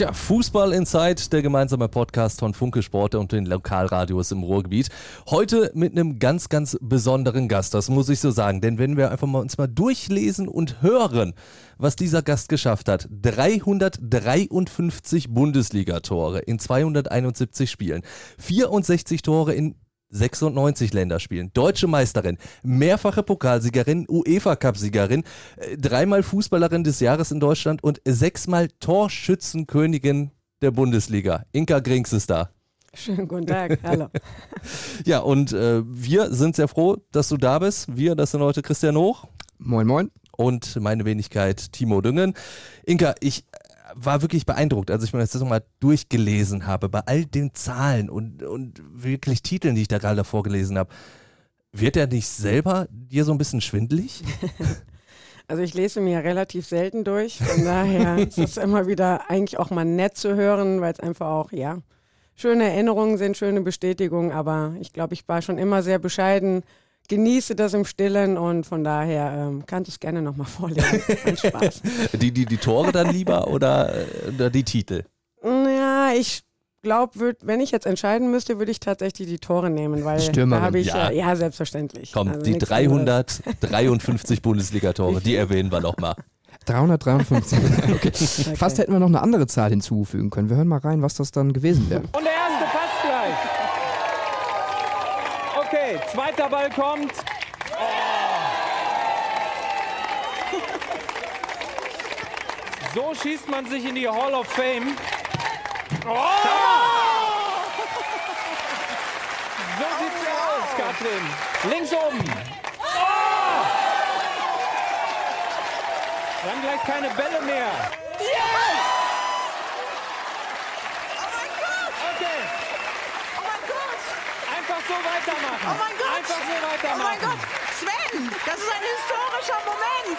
Tja, Fußball Inside, der gemeinsame Podcast von Funke Sport und den Lokalradios im Ruhrgebiet. Heute mit einem ganz, ganz besonderen Gast, das muss ich so sagen. Denn wenn wir einfach mal uns mal durchlesen und hören, was dieser Gast geschafft hat. 353 Bundesligatore in 271 Spielen, 64 Tore in 96 Länderspielen, deutsche Meisterin, mehrfache Pokalsiegerin, UEFA-Cup-Siegerin, äh, dreimal Fußballerin des Jahres in Deutschland und sechsmal Torschützenkönigin der Bundesliga. Inka Grings ist da. Schönen guten Tag, hallo. ja, und äh, wir sind sehr froh, dass du da bist. Wir, das sind heute Christian Hoch. Moin, moin. Und meine Wenigkeit Timo Düngen. Inka, ich war wirklich beeindruckt, als ich mir das nochmal durchgelesen habe, bei all den Zahlen und, und wirklich Titeln, die ich da gerade vorgelesen habe. Wird er nicht selber dir so ein bisschen schwindelig? Also ich lese mir relativ selten durch, von daher ist es immer wieder eigentlich auch mal nett zu hören, weil es einfach auch, ja, schöne Erinnerungen sind, schöne Bestätigungen, aber ich glaube, ich war schon immer sehr bescheiden, genieße das im Stillen und von daher ähm, kannst du es gerne nochmal vorlesen. Spaß. die, die, die Tore dann lieber oder, oder die Titel? Ja, ich glaube, wenn ich jetzt entscheiden müsste, würde ich tatsächlich die Tore nehmen, weil Stürmerin. da habe ich Ja. ja. ja selbstverständlich. Komm, Also die nichts anderes. 353 Bundesligatore, die erwähnen wir nochmal. 353. okay. Fast hätten wir noch eine andere Zahl hinzufügen können. Wir hören mal rein, was das dann gewesen wäre. Und der erste Pass gleich. Okay, zweiter Ball kommt. So schießt man sich in die Hall of Fame. So sieht's aus, Katrin. Links oben. Wir haben gleich keine Bälle mehr. Okay. Einfach so weitermachen. Oh mein Gott! Einfach so Oh weitermachen. mein Gott! Sven, das ist ein historischer Moment!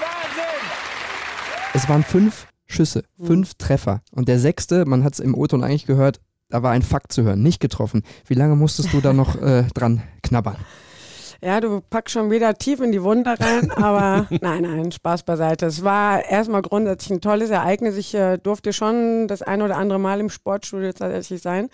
Wahnsinn! Es waren fünf Schüsse, fünf Treffer. Und der sechste, man hat es im O-Ton eigentlich gehört, da war ein Fakt zu hören, nicht getroffen. Wie lange musstest du da noch äh, dran knabbern? Ja, du packst schon wieder tief in die Wunde rein, aber nein, nein, Spaß beiseite. Es war erstmal grundsätzlich ein tolles Ereignis. Ich äh, durfte schon das ein oder andere Mal im Sportstudio tatsächlich sein.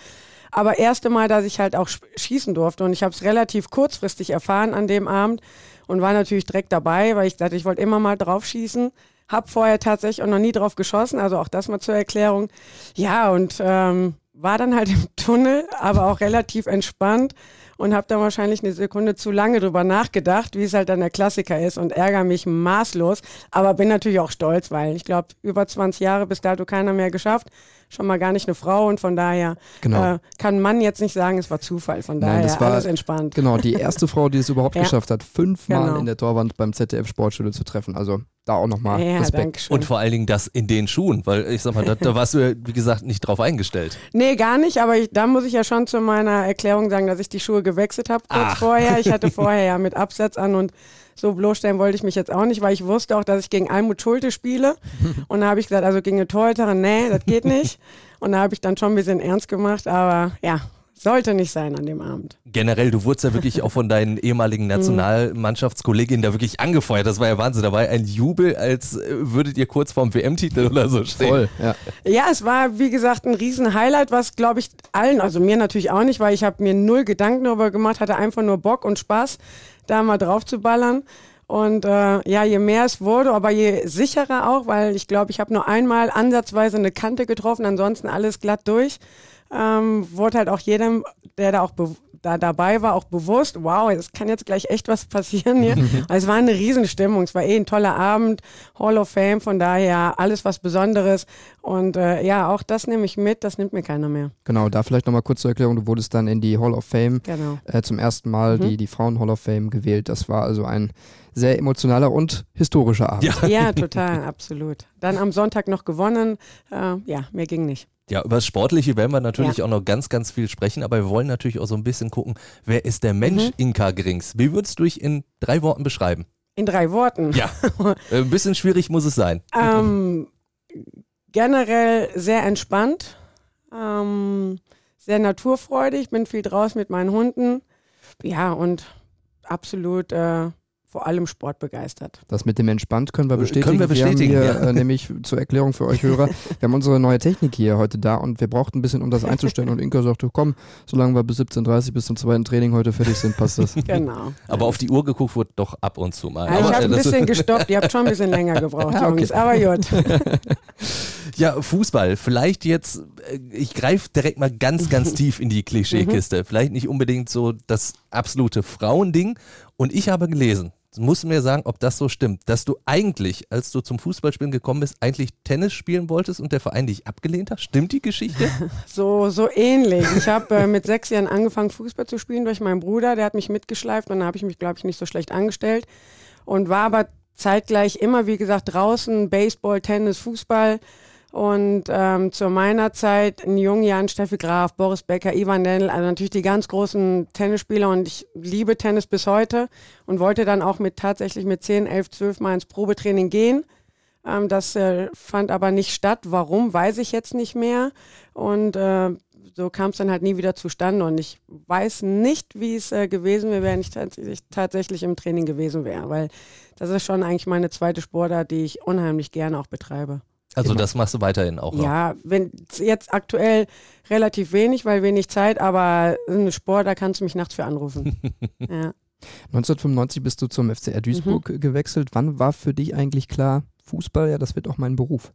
Aber erste Mal, dass ich halt auch sch- schießen durfte. Und ich habe es relativ kurzfristig erfahren an dem Abend und war natürlich direkt dabei, weil ich dachte, ich wollte immer mal drauf schießen. Hab vorher tatsächlich auch noch nie drauf geschossen, also auch das mal zur Erklärung. Ja, und ähm, war dann halt im Tunnel, aber auch relativ entspannt und habe dann wahrscheinlich eine Sekunde zu lange drüber nachgedacht, wie es halt dann der Klassiker ist und ärgere mich maßlos, aber bin natürlich auch stolz, weil ich glaube, über 20 Jahre bis dato keiner mehr geschafft, schon mal gar nicht eine Frau und von daher Genau. äh, kann man jetzt nicht sagen, es war Zufall, von daher das war- alles entspannt. Genau, die erste Frau, die es überhaupt Ja. geschafft hat, fünfmal Genau. in der Torwand beim ZDF Sportstudio zu treffen. Also da auch nochmal Ja, Respekt. Und vor allen Dingen das in den Schuhen, weil ich sag mal, da, da warst du wie gesagt, nicht drauf eingestellt. Nee, gar nicht, aber ich, da muss ich ja schon zu meiner Erklärung sagen, dass ich die Schuhe gewechselt habe kurz Ach. vorher. Ich hatte vorher ja mit Absatz an und so bloßstellen wollte ich mich jetzt auch nicht, weil ich wusste auch, dass ich gegen Almut Schulte spiele. Und da habe ich gesagt, also gegen eine Torhüterin, nee, das geht nicht. Und da habe ich dann schon ein bisschen ernst gemacht, aber ja, sollte nicht sein an dem Abend. Generell, du wurdest ja wirklich auch von deinen ehemaligen Nationalmannschaftskolleginnen da wirklich angefeuert. Das war ja Wahnsinn. Da war ja ein Jubel, als äh, würdet ihr kurz vorm WM-Titel oder so stehen. Voll, ja. Ja, es war, wie gesagt, ein Riesen-Highlight, was, glaube ich, allen, also mir natürlich auch nicht, weil ich habe mir null Gedanken darüber gemacht, hatte einfach nur Bock und Spaß, da mal drauf zu ballern. Und äh, ja, je mehr es wurde, aber je sicherer auch, weil ich glaube, ich habe nur einmal ansatzweise eine Kante getroffen, ansonsten alles glatt durch. Ähm, wurde halt auch jedem, der da auch da dabei war, auch bewusst, wow, es kann jetzt gleich echt was passieren hier. Also es war eine Riesenstimmung, es war eh ein toller Abend, Hall of Fame, von daher alles was Besonderes. Und äh, ja, auch das nehme ich mit, das nimmt mir keiner mehr. Genau, da vielleicht nochmal kurz zur Erklärung. Du wurdest dann in die Hall of Fame Genau. äh, zum ersten Mal, Mhm. die, die Frauen Hall of Fame gewählt. Das war also ein sehr emotionaler und historischer Abend. Ja. Ja, total, absolut. Dann am Sonntag noch gewonnen. Äh, ja, mir ging nicht. Ja, über das Sportliche werden wir natürlich ja. auch noch ganz, ganz viel sprechen, aber wir wollen natürlich auch so ein bisschen gucken, wer ist der Mensch mhm. Inka Grings? Wie würdest du dich in drei Worten beschreiben? In drei Worten? Ja, äh, ein bisschen schwierig muss es sein. Ähm, generell sehr entspannt, ähm, sehr naturfreudig, bin viel draußen mit meinen Hunden. Ja, und absolut äh, vor allem sportbegeistert. Das mit dem entspannt können wir bestätigen. Können wir bestätigen. Wir haben hier, ja. äh, nämlich zur Erklärung für euch Hörer, wir haben unsere neue Technik hier heute da und wir brauchten ein bisschen, um das einzustellen. Und Inka sagte, komm, solange wir bis 17.30 bis zum zweiten Training heute fertig sind, passt das. Genau. Aber auf die Uhr geguckt wurde doch ab und zu mal. Ja, ich habe ein bisschen gestoppt, ihr habt schon ein bisschen länger gebraucht, ja, okay. Jungs, aber gut. Ja, Fußball. Vielleicht jetzt, äh, ich greife direkt mal ganz, ganz tief in die Klischeekiste. Vielleicht nicht unbedingt so das absolute Frauending. Und ich habe gelesen, musst du mir sagen, ob das so stimmt, dass du eigentlich, als du zum Fußballspielen gekommen bist, eigentlich Tennis spielen wolltest und der Verein dich abgelehnt hat? Stimmt die Geschichte? So, so ähnlich. Ich habe äh, mit sechs Jahren angefangen, Fußball zu spielen durch meinen Bruder. Der hat mich mitgeschleift und dann habe ich mich, glaube ich, nicht so schlecht angestellt und war aber zeitgleich immer, wie gesagt, draußen, Baseball, Tennis, Fußball. Und ähm, zu meiner Zeit in jungen Jahren Steffi Graf, Boris Becker, Ivan Lendl, also natürlich die ganz großen Tennisspieler und ich liebe Tennis bis heute und wollte dann auch mit tatsächlich mit 10, 11, 12 Mal ins Probetraining gehen. Ähm, das äh, fand aber nicht statt. Warum, weiß ich jetzt nicht mehr. Und äh, so kam es dann halt nie wieder zustande und ich weiß nicht, wie es äh, gewesen wäre, wenn ich tatsächlich, tatsächlich im Training gewesen wäre, weil das ist schon eigentlich meine zweite Sportart, die ich unheimlich gerne auch betreibe. Also Immer. das machst du weiterhin auch noch? Ja, wenn jetzt aktuell relativ wenig, weil wenig Zeit, aber ein Sport, da kannst du mich nachts für anrufen. ja. 1995 bist du zum FCR Duisburg mhm. gewechselt. Wann war für dich eigentlich klar, Fußball, ja, das wird auch mein Beruf?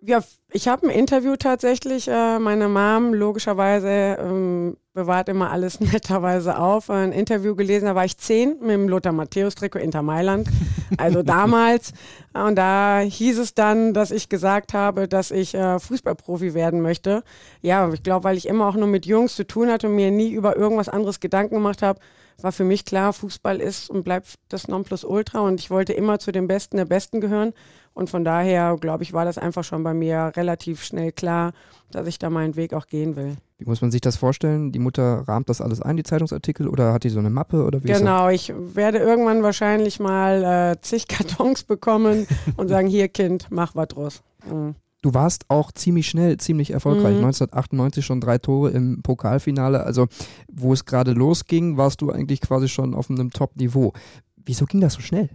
Ja, ich habe ein Interview tatsächlich. Äh, meine Mom logischerweise ähm, bewahrt immer alles netterweise auf. Ein Interview gelesen, da war ich zehn mit dem Lothar Matthäus-Trikot Inter Mailand. Also damals. Und da hieß es dann, dass ich gesagt habe, dass ich äh, Fußballprofi werden möchte. Ja, ich glaube, weil ich immer auch nur mit Jungs zu tun hatte und mir nie über irgendwas anderes Gedanken gemacht habe, war für mich klar, Fußball ist und bleibt das Nonplusultra und ich wollte immer zu den Besten der Besten gehören. Und von daher, glaube ich, war das einfach schon bei mir relativ schnell klar, dass ich da meinen Weg auch gehen will. Wie muss man sich das vorstellen? Die Mutter rahmt das alles ein, die Zeitungsartikel, oder hat die so eine Mappe oder wie? Genau, ich werde irgendwann wahrscheinlich mal äh, zig Kartons bekommen und sagen, hier Kind, mach was draus. Mhm. Du warst auch ziemlich schnell, ziemlich erfolgreich. Mhm. 1998 schon drei Tore im Pokalfinale. Also, wo es gerade losging, warst du eigentlich quasi schon auf einem Top-Niveau. Wieso ging das so schnell?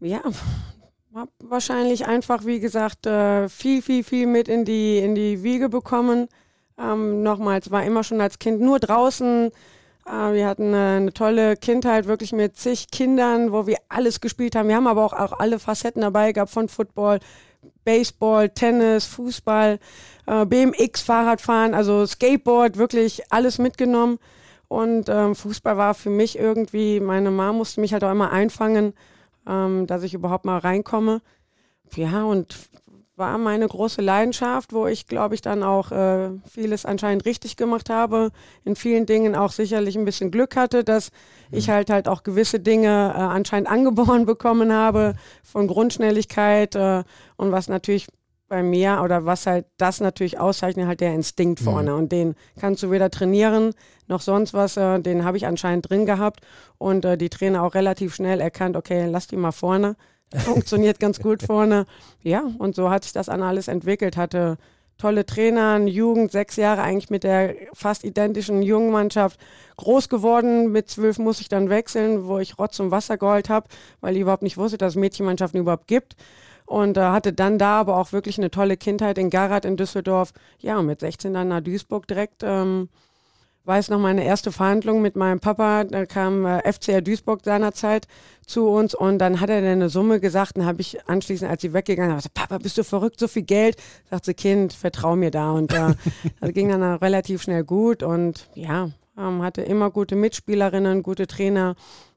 Ja, wahrscheinlich einfach, wie gesagt, äh, viel, viel, viel mit in die, in die Wiege bekommen. Ähm, nochmals, war immer schon als Kind nur draußen. Äh, wir hatten eine, eine, tolle Kindheit, wirklich mit zig Kindern, wo wir alles gespielt haben. Wir haben aber auch, auch alle Facetten dabei gehabt, von Football, Baseball, Tennis, Fußball, äh, BMX, Fahrradfahren, also Skateboard, wirklich alles mitgenommen. Und ähm, Fußball war für mich irgendwie, meine Mama musste mich halt auch immer einfangen ähm, dass ich überhaupt mal reinkomme. Ja, und war meine große Leidenschaft, wo ich, glaube ich, dann auch äh, vieles anscheinend richtig gemacht habe. In vielen Dingen auch sicherlich ein bisschen Glück hatte, dass mhm. ich halt halt auch gewisse Dinge äh, anscheinend angeboren bekommen habe von Grundschnelligkeit äh, und was natürlich bei mir oder was halt das natürlich auszeichnet, halt der Instinkt mhm. vorne. Und den kannst du weder trainieren noch sonst was. Äh, den habe ich anscheinend drin gehabt und äh, die Trainer auch relativ schnell erkannt, okay, lass die mal vorne. Funktioniert ganz gut vorne. Ja, und so hat sich das an alles entwickelt. Hatte tolle Trainer, Jugend, sechs Jahre eigentlich mit der fast identischen Jungmannschaft groß geworden. Mit zwölf muss ich dann wechseln, wo ich Rotz und Wasser geheult habe, weil ich überhaupt nicht wusste, dass es Mädchenmannschaften überhaupt gibt und äh, hatte dann da aber auch wirklich eine tolle Kindheit in Garat in Düsseldorf. Ja, mit 16 dann nach Duisburg direkt. Ähm, weiß noch meine erste Verhandlung mit meinem Papa, da kam äh, FCR Duisburg seinerzeit zu uns und dann hat er dann eine Summe gesagt und habe ich anschließend, als sie weggegangen ist, Papa, bist du verrückt, so viel Geld? Sagt sie, Kind, vertrau mir da und äh, das ging dann relativ schnell gut und ja, ähm, hatte immer gute Mitspielerinnen, gute Trainer,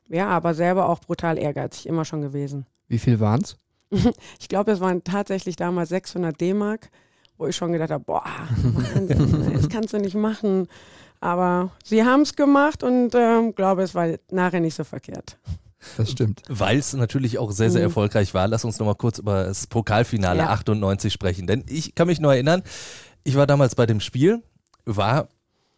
ja, aber selber auch brutal ehrgeizig, immer schon gewesen. Wie viel waren's? ich glaube, es waren tatsächlich damals 600 D-Mark, wo ich schon gedacht habe, boah, Wahnsinn, das kannst du nicht machen. Aber sie haben es gemacht und ähm, glaube, es war nachher nicht so verkehrt. Das stimmt. Weil es natürlich auch sehr, sehr Mhm. erfolgreich war. Lass uns nochmal kurz über das Pokalfinale Ja. 98 sprechen. Denn ich kann mich nur erinnern, ich war damals bei dem Spiel, war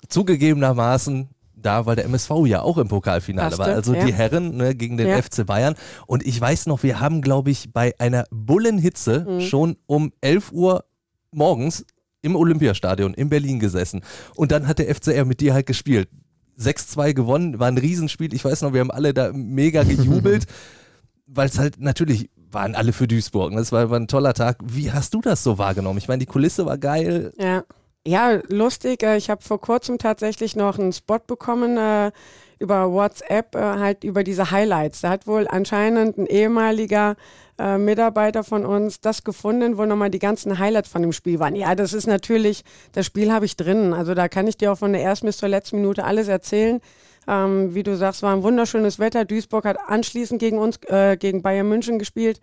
zugegebenermaßen da, weil der MSV ja auch im Pokalfinale war. Passte, Also ja. die Herren ne, gegen den Ja. FC Bayern. Und ich weiß noch, wir haben, glaube ich, bei einer Bullenhitze Mhm. schon um 11 Uhr morgens im Olympiastadion in Berlin gesessen. Und dann hat der FCR mit dir halt gespielt. 6-2 gewonnen, war ein Riesenspiel. Ich weiß noch, wir haben alle da mega gejubelt, weil es halt natürlich waren alle für Duisburg. Das war, war ein toller Tag. Wie hast du das so wahrgenommen? Ich meine, die Kulisse war geil. Ja, ja lustig. äh, Ich habe vor kurzem tatsächlich noch einen Spot bekommen äh, über WhatsApp, äh, halt über diese Highlights. Da hat wohl anscheinend ein ehemaliger äh, Mitarbeiter von uns das gefunden, wo nochmal die ganzen Highlights von dem Spiel waren. Ja, das ist natürlich, das Spiel habe ich drin. Also da kann ich dir auch von der ersten bis zur letzten Minute alles erzählen. Ähm, wie du sagst, war ein wunderschönes Wetter. Duisburg hat anschließend gegen uns, äh, gegen Bayern München gespielt.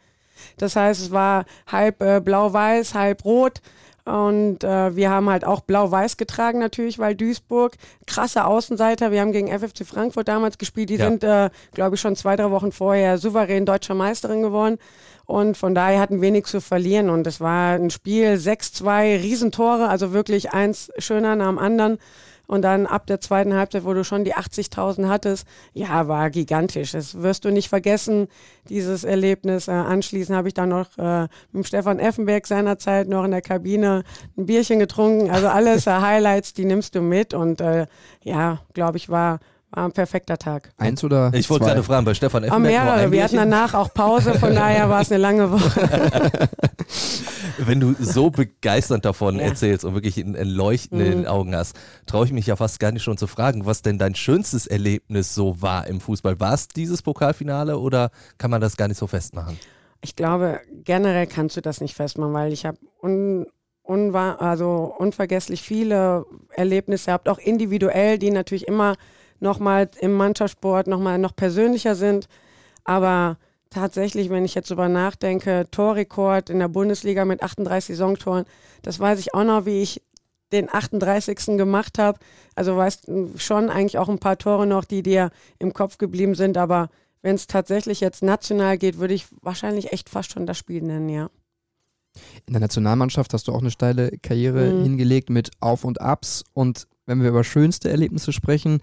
Das heißt, es war halb äh, blau-weiß, halb rot. Und äh, wir haben halt auch blau-weiß getragen natürlich, weil Duisburg, krasse Außenseiter. Wir haben gegen FFC Frankfurt damals gespielt. Die Ja. sind, äh, glaube ich, schon zwei, drei Wochen vorher souverän deutscher Meisterin geworden. Und von daher hatten wenig zu verlieren. Und es war ein Spiel 6-2, Riesentore, also wirklich eins schöner nach dem anderen. Und dann ab der zweiten Halbzeit, wo du schon die 80.000 hattest, ja, war gigantisch. Das wirst du nicht vergessen, dieses Erlebnis. Äh, anschließend habe ich dann noch äh, mit Stefan Effenberg seinerzeit noch in der Kabine ein Bierchen getrunken. Also alles äh, Highlights, die nimmst du mit. Und äh, ja, glaube ich, war, war ein perfekter Tag. Eins oder Ich wollte zwei? gerade fragen, bei Stefan Auch Effenberg nur mehrere. Wir hatten danach auch Pause, von daher war es eine lange Woche. Wenn du so begeisternd davon Ja. erzählst und wirklich ein ein Leuchten in den Mhm. Augen hast, traue ich mich ja fast gar nicht schon zu fragen, was denn dein schönstes Erlebnis so war im Fußball. War es dieses Pokalfinale oder kann man das gar nicht so festmachen? Ich glaube, generell kannst du das nicht festmachen, weil ich habe un, unwa also unvergesslich viele Erlebnisse gehabt, auch individuell, die natürlich immer nochmal im Mannschaftssport nochmal noch persönlicher sind. Aber tatsächlich, wenn ich jetzt drüber nachdenke, Torrekord in der Bundesliga mit 38 Saisontoren, das weiß ich auch noch, wie ich den 38. gemacht habe. Also weißt schon eigentlich auch ein paar Tore noch, die dir im Kopf geblieben sind, aber wenn es tatsächlich jetzt national geht, würde ich wahrscheinlich echt fast schon das Spiel nennen, ja. In der Nationalmannschaft hast du auch eine steile Karriere Mhm. hingelegt mit Auf und Abs. Und wenn wir über schönste Erlebnisse sprechen,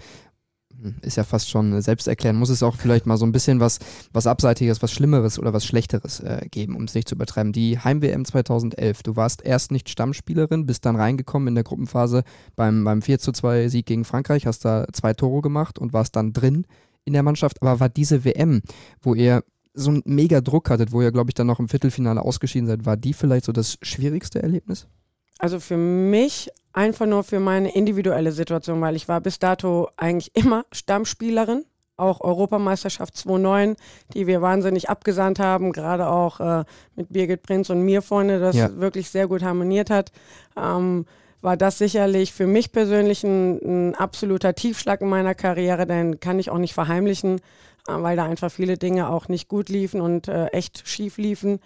ist ja fast schon selbst erklären, muss es auch vielleicht mal so ein bisschen was, was Abseitiges, was Schlimmeres oder was Schlechteres äh, geben, um es nicht zu übertreiben. Die Heim-WM 2011, du warst erst nicht Stammspielerin, bist dann reingekommen in der Gruppenphase beim, beim 4 zu 2 Sieg gegen Frankreich, hast da zwei Tore gemacht und warst dann drin in der Mannschaft. Aber war diese WM, wo ihr so einen mega Druck hattet, wo ihr, glaube ich, dann noch im Viertelfinale ausgeschieden seid, war die vielleicht so das schwierigste Erlebnis? Also für mich einfach nur für meine individuelle Situation, weil ich war bis dato eigentlich immer Stammspielerin, auch Europameisterschaft 2009, die wir wahnsinnig abgesandt haben, gerade auch äh, mit Birgit Prinz und mir vorne, das Ja. wirklich sehr gut harmoniert hat. Ähm, war das sicherlich für mich persönlich ein, ein absoluter Tiefschlag in meiner Karriere, denn kann ich auch nicht verheimlichen, äh, weil da einfach viele Dinge auch nicht gut liefen und äh, echt schief liefen.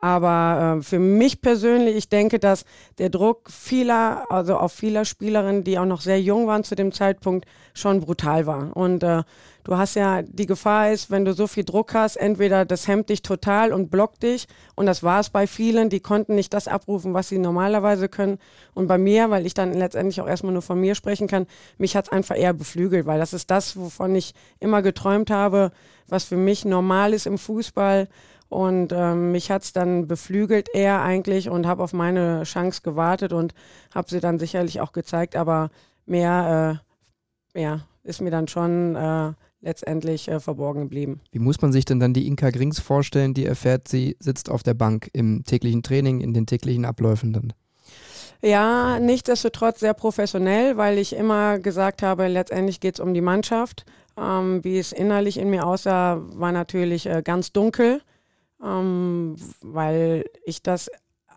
Aber äh, für mich persönlich, ich denke, dass der Druck vieler, also auf vieler Spielerinnen, die auch noch sehr jung waren zu dem Zeitpunkt, schon brutal war. Und äh, du hast ja, die Gefahr ist, wenn du so viel Druck hast, entweder das hemmt dich total und blockt dich. Und das war es bei vielen, die konnten nicht das abrufen, was sie normalerweise können. Und bei mir, weil ich dann letztendlich auch erstmal nur von mir sprechen kann, mich hat es einfach eher beflügelt, weil das ist das, wovon ich immer geträumt habe, was für mich normal ist im Fußball. Und ähm, mich hat's dann beflügelt eher eigentlich und habe auf meine Chance gewartet und habe sie dann sicherlich auch gezeigt, aber mehr äh, ja, ist mir dann schon äh, letztendlich äh, verborgen geblieben. Wie muss man sich denn dann die Inka Grings vorstellen, die erfährt, sie sitzt auf der Bank im täglichen Training, in den täglichen Abläufen dann? Ja, nichtsdestotrotz sehr professionell, weil ich immer gesagt habe, letztendlich geht's um die Mannschaft. Ähm, wie es innerlich in mir aussah, war natürlich äh, ganz dunkel, ähm, weil ich das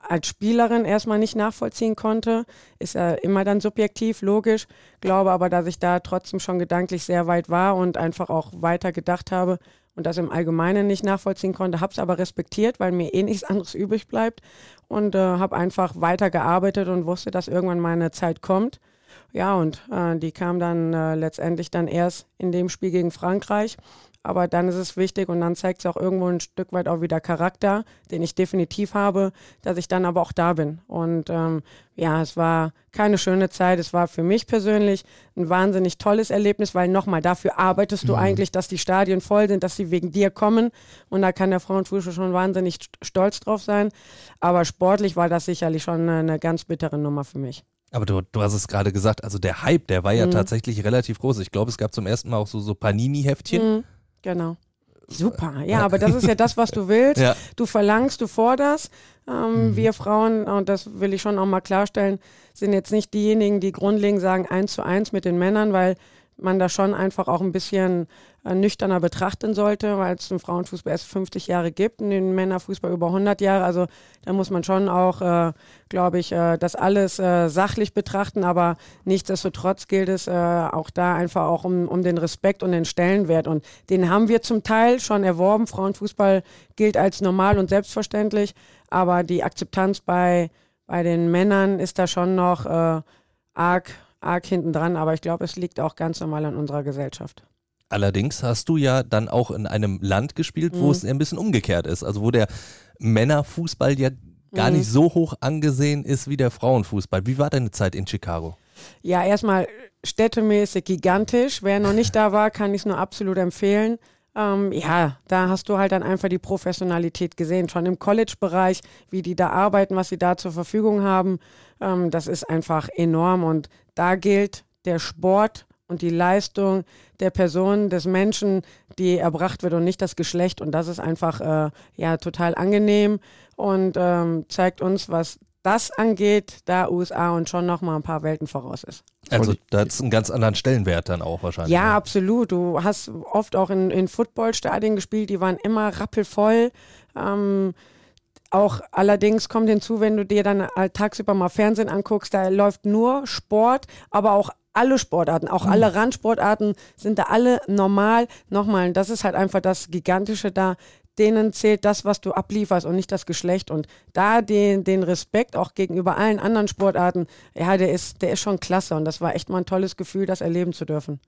als Spielerin erstmal nicht nachvollziehen konnte. Ist ja immer dann subjektiv, logisch. Glaube aber, dass ich da trotzdem schon gedanklich sehr weit war und einfach auch weiter gedacht habe und das im Allgemeinen nicht nachvollziehen konnte. Habe es aber respektiert, weil mir eh nichts anderes übrig bleibt und äh, habe einfach weiter gearbeitet und wusste, dass irgendwann meine Zeit kommt. ja, und äh, die kam dann äh, letztendlich dann erst in dem Spiel gegen Frankreich. Aber dann ist es wichtig und dann zeigt es auch irgendwo ein Stück weit auch wieder Charakter, den ich definitiv habe, dass ich dann aber auch da bin. Und ähm, ja, es war keine schöne Zeit. Es war für mich persönlich ein wahnsinnig tolles Erlebnis, weil nochmal, dafür arbeitest du mhm. eigentlich, dass die Stadien voll sind, dass sie wegen dir kommen. Und da kann der Frauenfußball schon wahnsinnig stolz drauf sein. Aber sportlich war das sicherlich schon eine, ganz bittere Nummer für mich. Aber du, du hast es gerade gesagt, also der Hype, der war ja mhm. tatsächlich relativ groß. Ich glaube, es gab zum ersten Mal auch so, so Panini-Heftchen. Mhm. Genau. Super, ja, aber das ist ja das, was du willst. Ja. Du verlangst, du forderst. Ähm, mhm. Wir Frauen, und das will ich schon auch mal klarstellen, sind jetzt nicht diejenigen, die grundlegend sagen eins zu eins mit den Männern, weil man da schon einfach auch ein bisschen nüchterner betrachten sollte, weil es den Frauenfußball erst 50 Jahre gibt und den Männerfußball über 100 Jahre. Also da muss man schon auch, äh, glaube ich, äh, das alles äh, sachlich betrachten, aber nichtsdestotrotz gilt es äh, auch da einfach auch um, um den Respekt und den Stellenwert und den haben wir zum Teil schon erworben. Frauenfußball gilt als normal und selbstverständlich, aber die Akzeptanz bei, bei den Männern ist da schon noch äh, arg arg hinten dran, aber ich glaube, es liegt auch ganz normal an unserer Gesellschaft. Allerdings hast du ja dann auch in einem Land gespielt, wo mhm. es ein bisschen umgekehrt ist. Also wo der Männerfußball ja gar mhm. nicht so hoch angesehen ist wie der Frauenfußball. Wie war deine Zeit in Chicago? Ja, erstmal städtemäßig gigantisch. Wer noch nicht da war, kann ich es nur absolut empfehlen. Ähm, ja, da hast du halt dann einfach die Professionalität gesehen, schon im College-Bereich, wie die da arbeiten, was sie da zur Verfügung haben. Ähm, das ist einfach enorm und da gilt der Sport und die Leistung der Person, des Menschen, die erbracht wird und nicht das Geschlecht. Und das ist einfach äh, ja total angenehm und ähm, zeigt uns, was das angeht, da USA und schon noch mal ein paar Welten voraus ist. Also da hat es einen ganz anderen Stellenwert dann auch wahrscheinlich. Ja, ja. absolut. Du hast oft auch in, in Footballstadien gespielt, die waren immer rappelvoll. Ähm, auch allerdings kommt hinzu, wenn du dir dann tagsüber mal Fernsehen anguckst, da läuft nur Sport, aber auch alle Sportarten, auch alle mhm. Randsportarten sind da alle normal. Nochmal, das ist halt einfach das Gigantische da denen zählt das, was du ablieferst und nicht das Geschlecht. Und da den, den Respekt auch gegenüber allen anderen Sportarten, ja, der ist, der ist schon klasse. Und das war echt mal ein tolles Gefühl, das erleben zu dürfen.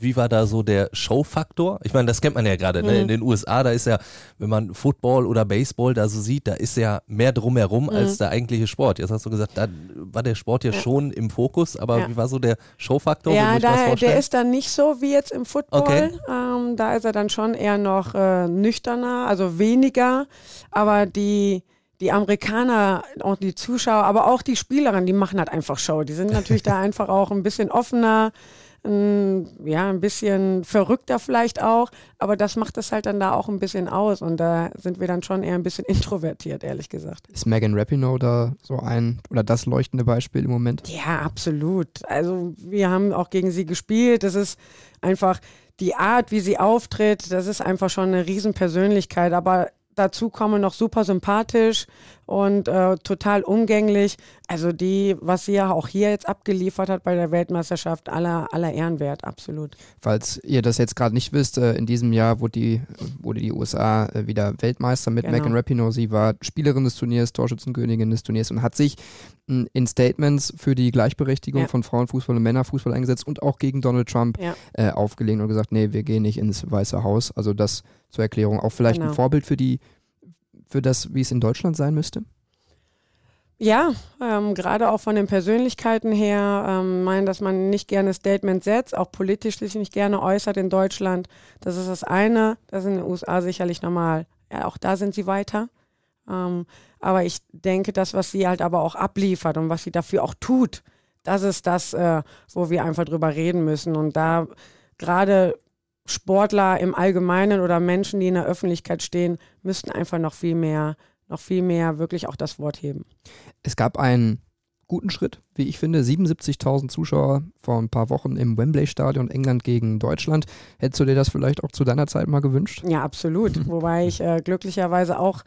Wie war da so der Showfaktor? Ich meine, das kennt man ja gerade. Ne? Mhm. In den USA, da ist ja, wenn man Football oder Baseball da so sieht, da ist ja mehr drumherum mhm. als der eigentliche Sport. Jetzt hast du gesagt, da war der Sport ja, ja. schon im Fokus, aber ja. wie war so der Showfaktor? Ja, da, der ist dann nicht so wie jetzt im Football. Okay. Ähm, da ist er dann schon eher noch äh, nüchterner, also weniger. Aber die die Amerikaner und die Zuschauer, aber auch die Spielerinnen, die machen halt einfach Show. Die sind natürlich da einfach auch ein bisschen offener ja, ein bisschen verrückter vielleicht auch, aber das macht es halt dann da auch ein bisschen aus und da sind wir dann schon eher ein bisschen introvertiert, ehrlich gesagt. Ist Megan Rapinoe da so ein oder das leuchtende Beispiel im Moment? Ja, absolut. Also wir haben auch gegen sie gespielt. Das ist einfach die Art, wie sie auftritt, das ist einfach schon eine Riesenpersönlichkeit, aber dazu kommen noch super sympathisch und äh, total umgänglich. Also die, was sie ja auch hier jetzt abgeliefert hat bei der Weltmeisterschaft, aller, aller Ehrenwert, absolut. Falls ihr das jetzt gerade nicht wisst, äh, in diesem Jahr wurde die, wurde die USA äh, wieder Weltmeister mit genau. Megan Rapinoe. Sie war Spielerin des Turniers, Torschützenkönigin des Turniers und hat sich hm, in Statements für die Gleichberechtigung ja. von Frauenfußball und Männerfußball eingesetzt und auch gegen Donald Trump ja. äh, aufgelehnt und gesagt, nee, wir gehen nicht ins Weiße Haus. Also das zur Erklärung auch vielleicht genau. ein Vorbild für die, für das, wie es in Deutschland sein müsste? Ja, ähm, gerade auch von den Persönlichkeiten her, ähm, meinen, dass man nicht gerne Statement setzt, auch politisch sich nicht gerne äußert in Deutschland. Das ist das eine. Das ist in den USA sicherlich normal. Ja, auch da sind sie weiter. Ähm, aber ich denke, das, was sie halt aber auch abliefert und was sie dafür auch tut, das ist das, äh, wo wir einfach drüber reden müssen. Und da gerade Sportler im Allgemeinen oder Menschen, die in der Öffentlichkeit stehen, müssten einfach noch viel mehr, noch viel mehr wirklich auch das Wort heben. Es gab einen guten Schritt, wie ich finde. 77.000 Zuschauer vor ein paar Wochen im Wembley-Stadion England gegen Deutschland. Hättest du dir das vielleicht auch zu deiner Zeit mal gewünscht? Ja, absolut. Wobei ich äh, glücklicherweise auch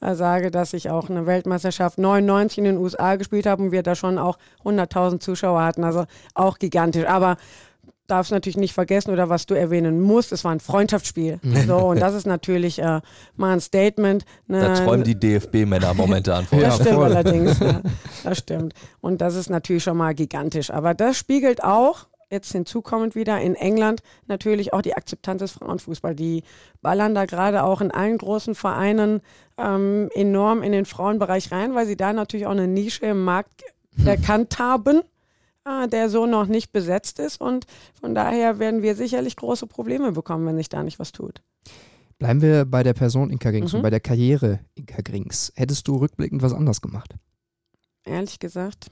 äh, sage, dass ich auch eine Weltmeisterschaft 99 in den USA gespielt habe und wir da schon auch 100.000 Zuschauer hatten. Also auch gigantisch. Aber darfst natürlich nicht vergessen oder was du erwähnen musst, es war ein Freundschaftsspiel. so, und das ist natürlich äh, mal ein Statement. Ne, Da träumen die DFB-Männer momentan von. das stimmt allerdings. Ja, das stimmt. Und das ist natürlich schon mal gigantisch. Aber das spiegelt auch, jetzt hinzukommend wieder, in England natürlich auch die Akzeptanz des Frauenfußballs. Die ballern da gerade auch in allen großen Vereinen ähm, enorm in den Frauenbereich rein, weil sie da natürlich auch eine Nische im Markt erkannt haben, der so noch nicht besetzt ist. Und von daher werden wir sicherlich große Probleme bekommen, wenn sich da nicht was tut. Bleiben wir bei der Person Inka Grings Mhm. und bei der Karriere Inka Grings. Hättest du rückblickend was anders gemacht? Ehrlich gesagt.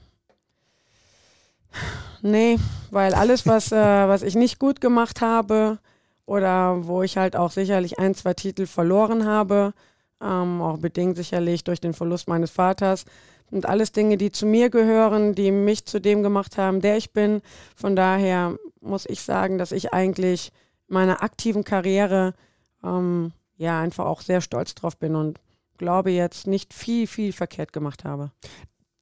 Nee, weil alles, was, äh, was ich nicht gut gemacht habe oder wo ich halt auch sicherlich ein, zwei Titel verloren habe, ähm, auch bedingt sicherlich durch den Verlust meines Vaters, sind alles Dinge, die zu mir gehören, die mich zu dem gemacht haben, der ich bin. Von daher muss ich sagen, dass ich eigentlich meiner aktiven Karriere ähm, ja einfach auch sehr stolz drauf bin und glaube jetzt nicht viel, viel verkehrt gemacht habe.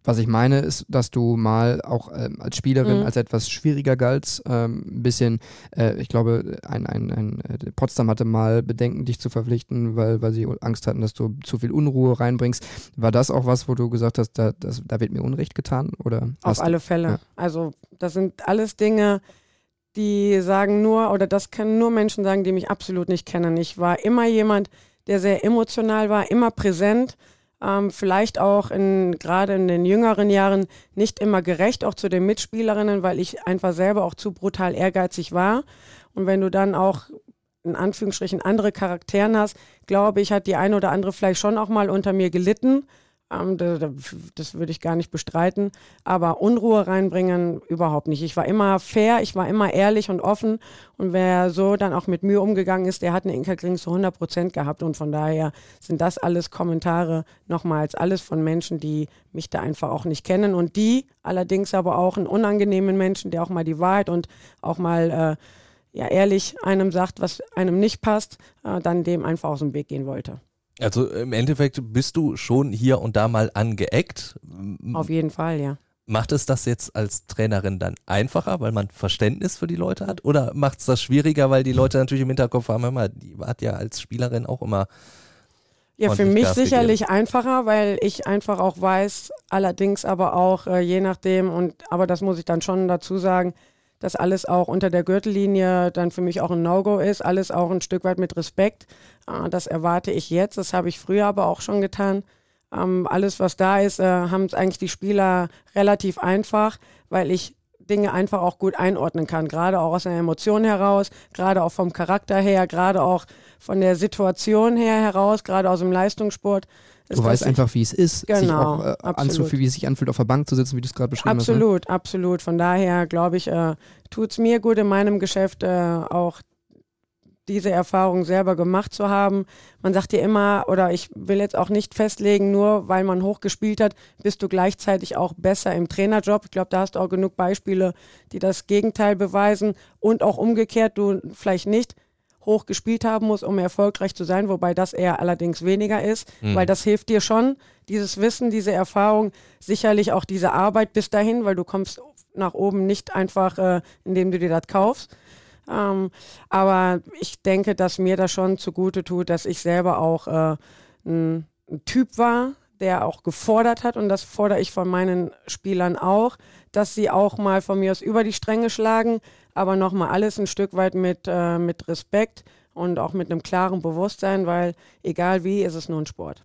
Was ich meine, ist, dass du mal auch ähm, als Spielerin Mhm. als etwas schwieriger galtst. Ähm, ein bisschen, äh, ich glaube, ein, ein, ein, äh, Potsdam hatte mal Bedenken, dich zu verpflichten, weil, weil sie Angst hatten, dass du zu viel Unruhe reinbringst. War das auch was, wo du gesagt hast, da, das, da wird mir Unrecht getan? Oder Auf du- alle Fälle. ja. Also das sind alles Dinge, die sagen nur, oder das können nur Menschen sagen, die mich absolut nicht kennen. Ich war immer jemand, der sehr emotional war, immer präsent, ähm, vielleicht auch in, gerade in den jüngeren Jahren nicht immer gerecht, auch zu den Mitspielerinnen, weil ich einfach selber auch zu brutal ehrgeizig war. Und wenn du dann auch in Anführungsstrichen andere Charakteren hast, glaube ich, hat die eine oder andere vielleicht schon auch mal unter mir gelitten. Ähm, da- da- das würde ich gar nicht bestreiten. Aber Unruhe reinbringen, überhaupt nicht. Ich war immer fair, ich war immer ehrlich und offen. Und wer so dann auch mit Mühe umgegangen ist, der hat eine Inka Grings zu 100 Prozent gehabt. Und von daher sind das alles Kommentare, nochmals alles von Menschen, die mich da einfach auch nicht kennen. Und die allerdings aber auch einen unangenehmen Menschen, der auch mal die Wahrheit und auch mal äh, ja, ehrlich einem sagt, was einem nicht passt, äh, dann dem einfach aus dem Weg gehen wollte. Also im Endeffekt bist du schon hier und da mal angeeckt. Auf jeden Fall, ja. Macht es das jetzt als Trainerin dann einfacher, weil man Verständnis für die Leute hat? Oder macht es das schwieriger, weil die Leute natürlich im Hinterkopf haben, hör mal, die hat ja als Spielerin auch immer. Ja, für mich Gas sicherlich einfacher, weil ich einfach auch weiß, allerdings aber auch äh, je nachdem, und aber das muss ich dann schon dazu sagen, dass alles auch unter der Gürtellinie dann für mich auch ein No-Go ist, alles auch ein Stück weit mit Respekt. Äh, das erwarte ich jetzt, das habe ich früher aber auch schon getan. Ähm, alles, was da ist, äh, haben es eigentlich die Spieler relativ einfach, weil ich Dinge einfach auch gut einordnen kann, gerade auch aus einer Emotion heraus, gerade auch vom Charakter her, gerade auch von der Situation her heraus, gerade aus dem Leistungssport. Du das weißt einfach, wie es ist, sich Genau, auch äh, absolut. anzufühlen, wie es sich anfühlt, auf der Bank zu sitzen, wie du es gerade beschrieben hast. Ne? Absolut, absolut. Von daher glaube ich, äh, tut es mir gut in meinem Geschäft äh, auch diese Erfahrung selber gemacht zu haben. Man sagt ja immer, oder ich will jetzt auch nicht festlegen, nur weil man hoch gespielt hat, bist du gleichzeitig auch besser im Trainerjob. Ich glaube, da hast du auch genug Beispiele, die das Gegenteil beweisen und auch umgekehrt, du vielleicht nicht hoch gespielt haben musst, um erfolgreich zu sein, wobei das eher allerdings weniger ist, weil das hilft dir schon, dieses Wissen, diese Erfahrung, sicherlich auch diese Arbeit bis dahin, weil du kommst nach oben nicht einfach, äh, indem du dir das kaufst. Ähm, aber ich denke, dass mir das schon zugute tut, dass ich selber auch äh, ein, ein Typ war, der auch gefordert hat und das fordere ich von meinen Spielern auch, dass sie auch mal von mir aus über die Stränge schlagen, aber nochmal alles ein Stück weit mit, äh, mit Respekt und auch mit einem klaren Bewusstsein, weil egal wie, ist es nur ein Sport.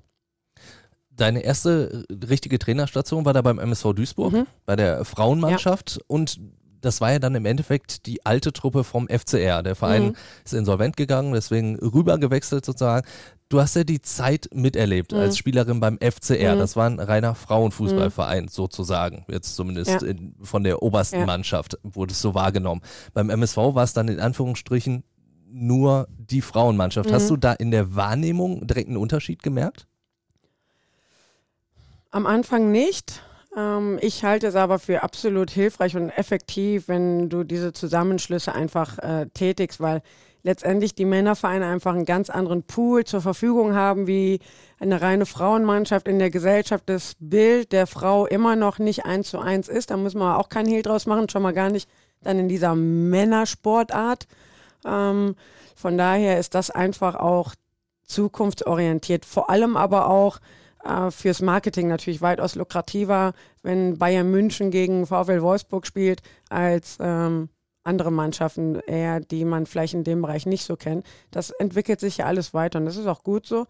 Deine erste richtige Trainerstation war da beim MSV Duisburg, Mhm. bei der Frauenmannschaft. Und das war ja dann im Endeffekt die alte Truppe vom FCR. Der Verein Mhm. ist insolvent gegangen, deswegen rüber gewechselt sozusagen. Du hast ja die Zeit miterlebt Mhm. als Spielerin beim FCR. Mhm. Das war ein reiner Frauenfußballverein sozusagen. Jetzt zumindest Ja. in, von der obersten Ja. Mannschaft wurde es so wahrgenommen. Beim MSV war es dann in Anführungsstrichen nur die Frauenmannschaft. Hast Mhm. du da in der Wahrnehmung direkt einen Unterschied gemerkt? Am Anfang nicht. Ähm, ich halte es aber für absolut hilfreich und effektiv, wenn du diese Zusammenschlüsse einfach äh, tätigst, weil letztendlich die Männervereine einfach einen ganz anderen Pool zur Verfügung haben wie eine reine Frauenmannschaft in der Gesellschaft. Das Bild der Frau immer noch nicht eins zu eins ist. Da muss man auch keinen Hehl draus machen, schon mal gar nicht dann in dieser Männersportart. Ähm, von daher ist das einfach auch zukunftsorientiert, vor allem aber auch äh, fürs Marketing natürlich weitaus lukrativer, wenn Bayern München gegen VfL Wolfsburg spielt, als ähm, andere Mannschaften eher, die man vielleicht in dem Bereich nicht so kennt. Das entwickelt sich ja alles weiter und das ist auch gut so.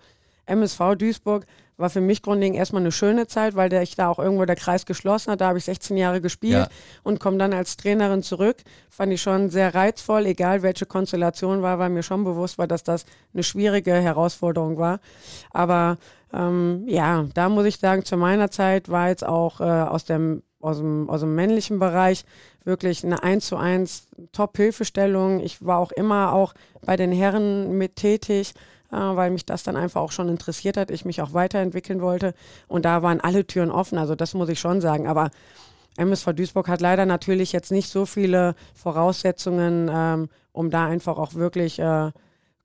MSV Duisburg war für mich grundlegend erstmal eine schöne Zeit, weil der, ich da auch irgendwo der Kreis geschlossen hat. Da habe ich 16 Jahre gespielt ja. und komme dann als Trainerin zurück. Fand ich schon sehr reizvoll, egal welche Konstellation war, weil mir schon bewusst war, dass das eine schwierige Herausforderung war. Aber ähm, ja, da muss ich sagen, zu meiner Zeit war jetzt auch äh, aus dem aus dem, aus dem männlichen Bereich wirklich eine 1 zu 1 Top-Hilfestellung. Ich war auch immer auch bei den Herren mit tätig, weil mich das dann einfach auch schon interessiert hat, ich mich auch weiterentwickeln wollte. Und da waren alle Türen offen, also das muss ich schon sagen. Aber MSV Duisburg hat leider natürlich jetzt nicht so viele Voraussetzungen, ähm, um da einfach auch wirklich äh,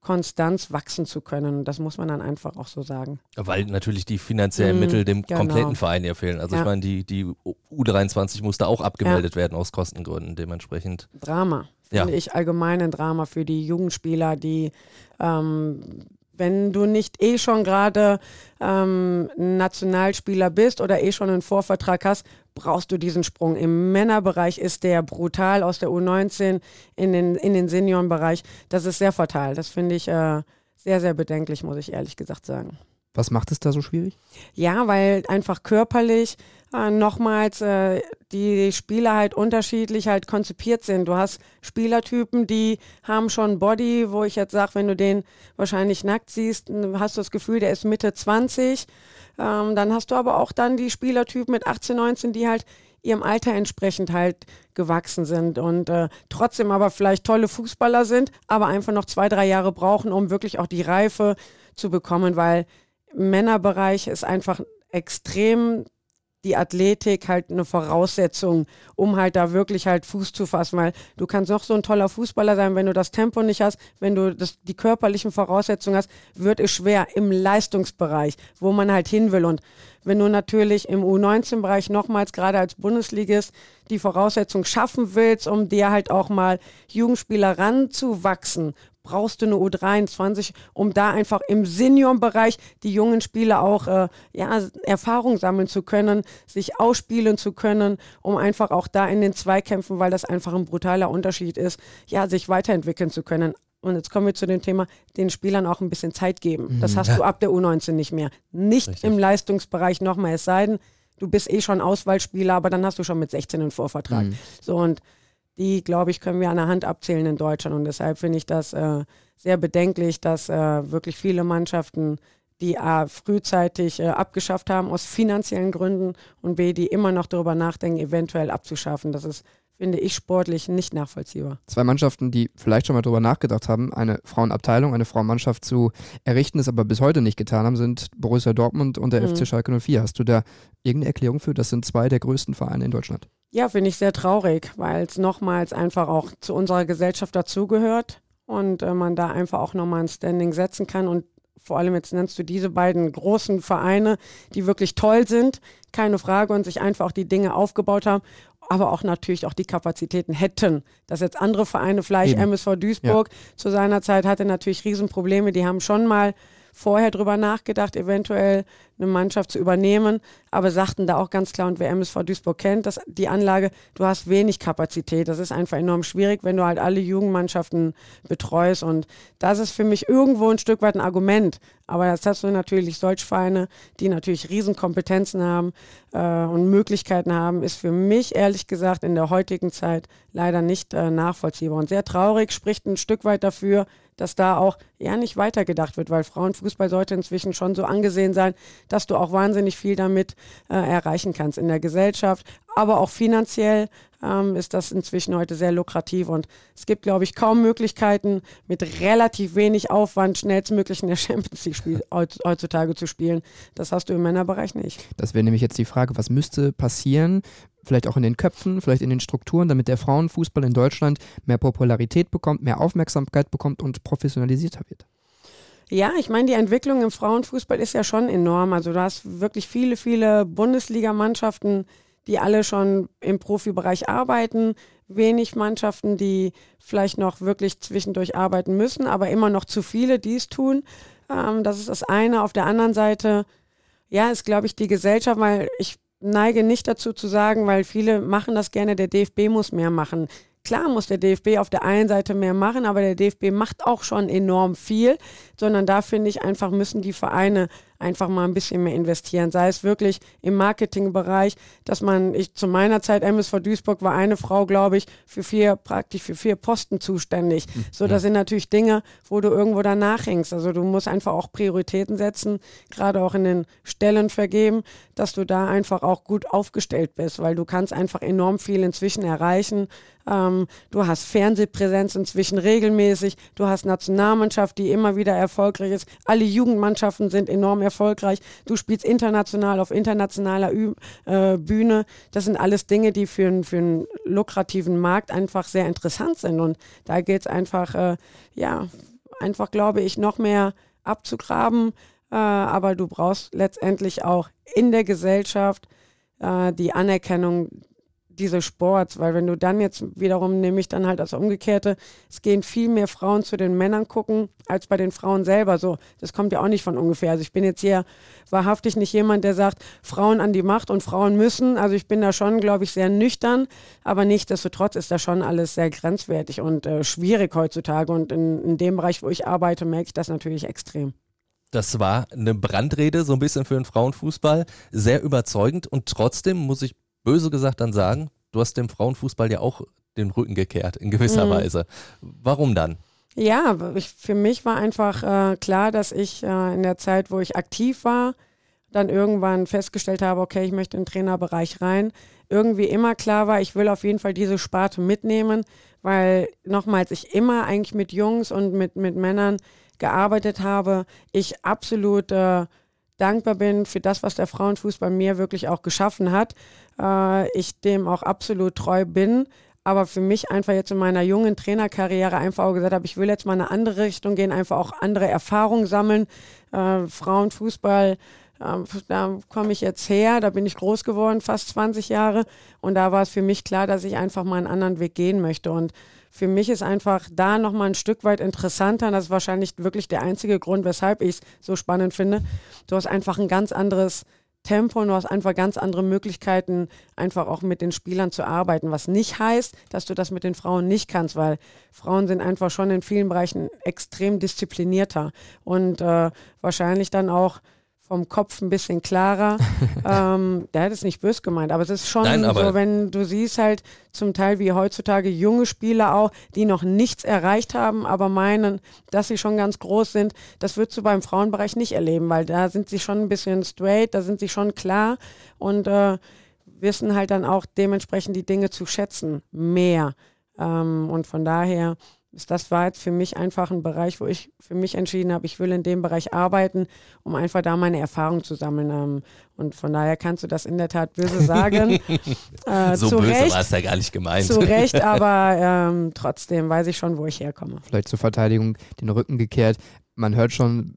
Konstanz wachsen zu können. Das muss man dann einfach auch so sagen. Weil natürlich die finanziellen mm, Mittel dem genau. kompletten Verein hier fehlen. Also ja. ich meine, die, die U23 musste auch abgemeldet ja. werden aus Kostengründen dementsprechend. Drama, finde ja. ich allgemein ein Drama für die Jugendspieler, die ähm, wenn du nicht eh schon gerade ähm, Nationalspieler bist oder eh schon einen Vorvertrag hast, brauchst du diesen Sprung. Im Männerbereich ist der brutal aus der U19 in den, in den Seniorenbereich. Das ist sehr fatal. Das finde ich äh, sehr, sehr bedenklich, muss ich ehrlich gesagt sagen. Was macht es da so schwierig? Ja, weil einfach körperlich äh, nochmals äh, die Spieler halt unterschiedlich halt konzipiert sind. Du hast Spielertypen, die haben schon Body, wo ich jetzt sage, wenn du den wahrscheinlich nackt siehst, hast du das Gefühl, der ist Mitte 20. Ähm, dann hast du aber auch dann die Spielertypen mit 18, 19, die halt ihrem Alter entsprechend halt gewachsen sind und äh, trotzdem aber vielleicht tolle Fußballer sind, aber einfach noch zwei, drei Jahre brauchen, um wirklich auch die Reife zu bekommen, weil Männerbereich ist einfach extrem die Athletik halt eine Voraussetzung, um halt da wirklich halt Fuß zu fassen, weil du kannst noch so ein toller Fußballer sein, wenn du das Tempo nicht hast, wenn du das, die körperlichen Voraussetzungen hast, wird es schwer im Leistungsbereich, wo man halt hin will. Und wenn du natürlich im U19-Bereich nochmals gerade als Bundesligist die Voraussetzung schaffen willst, um dir halt auch mal Jugendspieler ranzuwachsen, brauchst du eine U23, um da einfach im Seniorenbereich die jungen Spieler auch äh, ja, Erfahrung sammeln zu können, sich ausspielen zu können, um einfach auch da in den Zweikämpfen, weil das einfach ein brutaler Unterschied ist, ja, sich weiterentwickeln zu können. Und jetzt kommen wir zu dem Thema, den Spielern auch ein bisschen Zeit geben. Das mhm. hast du ab der U19 nicht mehr. Nicht Richtig. im Leistungsbereich nochmal, es sei denn, du bist eh schon Auswahlspieler, aber dann hast du schon mit 16 einen Vorvertrag. Mhm. So und die, glaube ich, können wir an der Hand abzählen in Deutschland. Und deshalb finde ich das äh, sehr bedenklich, dass äh, wirklich viele Mannschaften die A frühzeitig äh, abgeschafft haben aus finanziellen Gründen und B, die immer noch darüber nachdenken, eventuell abzuschaffen. Das ist, finde ich, sportlich nicht nachvollziehbar. Zwei Mannschaften, die vielleicht schon mal darüber nachgedacht haben, eine Frauenabteilung, eine Frauenmannschaft zu errichten, es aber bis heute nicht getan haben, sind Borussia Dortmund und der mhm. FC Schalke 04. Hast du da irgendeine Erklärung für? Das sind zwei der größten Vereine in Deutschland. Ja, finde ich sehr traurig, weil es nochmals einfach auch zu unserer Gesellschaft dazugehört und äh, man da einfach auch nochmal ein Standing setzen kann. Und vor allem jetzt nennst du diese beiden großen Vereine, die wirklich toll sind, keine Frage, und sich einfach auch die Dinge aufgebaut haben, aber auch natürlich auch die Kapazitäten hätten. Dass jetzt andere Vereine, vielleicht Eben. MSV Duisburg ja. zu seiner Zeit hatte natürlich Riesenprobleme, die haben schon mal vorher drüber nachgedacht, eventuell eine Mannschaft zu übernehmen, aber sagten da auch ganz klar, und wer MSV Duisburg kennt, dass die Anlage, du hast wenig Kapazität. Das ist einfach enorm schwierig, wenn du halt alle Jugendmannschaften betreust. Und das ist für mich irgendwo ein Stück weit ein Argument. Aber das hast du natürlich solch Vereine, die natürlich Riesenkompetenzen haben äh, und Möglichkeiten haben, ist für mich ehrlich gesagt in der heutigen Zeit leider nicht äh, nachvollziehbar. Und sehr traurig, spricht ein Stück weit dafür, dass da auch eher nicht weitergedacht wird, weil Frauenfußball sollte inzwischen schon so angesehen sein, dass du auch wahnsinnig viel damit äh, erreichen kannst in der Gesellschaft, aber auch finanziell ähm, ist das inzwischen heute sehr lukrativ und es gibt, glaube ich, kaum Möglichkeiten, mit relativ wenig Aufwand schnellstmöglich in der Champions League heutzutage zu spielen. Das hast du im Männerbereich nicht. Das wäre nämlich jetzt die Frage, was müsste passieren, vielleicht auch in den Köpfen, vielleicht in den Strukturen, damit der Frauenfußball in Deutschland mehr Popularität bekommt, mehr Aufmerksamkeit bekommt und professionalisierter wird? Ja, ich meine, die Entwicklung im Frauenfußball ist ja schon enorm. Also du hast wirklich viele, viele Bundesligamannschaften, die alle schon im Profibereich arbeiten. wenig Mannschaften, die vielleicht noch wirklich zwischendurch arbeiten müssen, aber immer noch zu viele, die es tun. Ähm, das ist das eine. Auf der anderen Seite, ja, ist, glaube ich, die Gesellschaft, weil ich neige nicht dazu zu sagen, weil viele machen das gerne, der DFB muss mehr machen. Klar muss der DFB auf der einen Seite mehr machen, aber der DFB macht auch schon enorm viel, sondern da finde ich einfach müssen die Vereine einfach mal ein bisschen mehr investieren. Sei es wirklich im Marketingbereich, dass man, ich zu meiner Zeit, MSV Duisburg war eine Frau, glaube ich, für vier, praktisch für vier Posten zuständig. Hm, so, das sind natürlich Dinge, wo du irgendwo danach hängst. Also du musst einfach auch Prioritäten setzen, gerade auch in den Stellen vergeben, dass du da einfach auch gut aufgestellt bist, weil du kannst einfach enorm viel inzwischen erreichen. Ähm, du hast Fernsehpräsenz inzwischen regelmäßig. Du hast Nationalmannschaft, die immer wieder erfolgreich ist. Alle Jugendmannschaften sind enorm erfolgreich erfolgreich. Du spielst international auf internationaler Ü äh, Bühne. Das sind alles Dinge, die für, für einen lukrativen Markt einfach sehr interessant sind. Und da geht es einfach, äh, ja, einfach glaube ich, noch mehr abzugraben. Äh, aber du brauchst letztendlich auch in der Gesellschaft äh, die Anerkennung dieses Sports, weil wenn du dann jetzt wiederum nämlich dann halt das Umgekehrte, es gehen viel mehr Frauen zu den Männern gucken als bei den Frauen selber. So, das kommt ja auch nicht von ungefähr. Also ich bin jetzt hier wahrhaftig nicht jemand, der sagt, Frauen an die Macht und Frauen müssen. Also ich bin da schon, glaube ich, sehr nüchtern, aber nichtsdestotrotz ist da schon alles sehr grenzwertig und äh, schwierig heutzutage. Und in, in dem Bereich, wo ich arbeite, merke ich das natürlich extrem. Das war eine Brandrede, so ein bisschen für den Frauenfußball. Sehr überzeugend und trotzdem muss ich böse gesagt dann sagen, du hast dem Frauenfußball ja auch den Rücken gekehrt, in gewisser mhm. Weise. Warum dann? Ja, ich, für mich war einfach äh, klar, dass ich äh, in der Zeit, wo ich aktiv war, dann irgendwann festgestellt habe, okay, ich möchte in den Trainerbereich rein. Irgendwie immer klar war, ich will auf jeden Fall diese Sparte mitnehmen, weil nochmals ich immer eigentlich mit Jungs und mit, mit Männern gearbeitet habe, ich absolut äh, dankbar bin für das, was der Frauenfußball mir wirklich auch geschaffen hat. Äh, ich dem auch absolut treu bin. Aber für mich einfach jetzt in meiner jungen Trainerkarriere einfach auch gesagt habe, ich will jetzt mal in eine andere Richtung gehen, einfach auch andere Erfahrungen sammeln. Äh, Frauenfußball, äh, da komme ich jetzt her, da bin ich groß geworden, fast 20 Jahre. Und da war es für mich klar, dass ich einfach mal einen anderen Weg gehen möchte. Und für mich ist einfach da nochmal ein Stück weit interessanter. Das ist wahrscheinlich wirklich der einzige Grund, weshalb ich es so spannend finde. Du hast einfach ein ganz anderes Tempo und du hast einfach ganz andere Möglichkeiten, einfach auch mit den Spielern zu arbeiten. Was nicht heißt, dass du das mit den Frauen nicht kannst, weil Frauen sind einfach schon in vielen Bereichen extrem disziplinierter und äh, wahrscheinlich dann auch vom Kopf ein bisschen klarer. ähm, der hat es nicht bös gemeint, aber es ist schon Nein, so, wenn du siehst halt zum Teil wie heutzutage junge Spieler auch, die noch nichts erreicht haben, aber meinen, dass sie schon ganz groß sind, das würdest du beim Frauenbereich nicht erleben, weil da sind sie schon ein bisschen straight, da sind sie schon klar und äh, wissen halt dann auch dementsprechend die Dinge zu schätzen, mehr. Ähm, und von daher das war jetzt für mich einfach ein Bereich, wo ich für mich entschieden habe, ich will in dem Bereich arbeiten, um einfach da meine Erfahrung zu sammeln. Ähm, und von daher kannst du das in der Tat böse sagen. äh, so böse war es ja gar nicht gemeint. Zu Recht, aber ähm, trotzdem weiß ich schon, wo ich herkomme. Vielleicht zur Verteidigung den Rücken gekehrt. Man hört schon,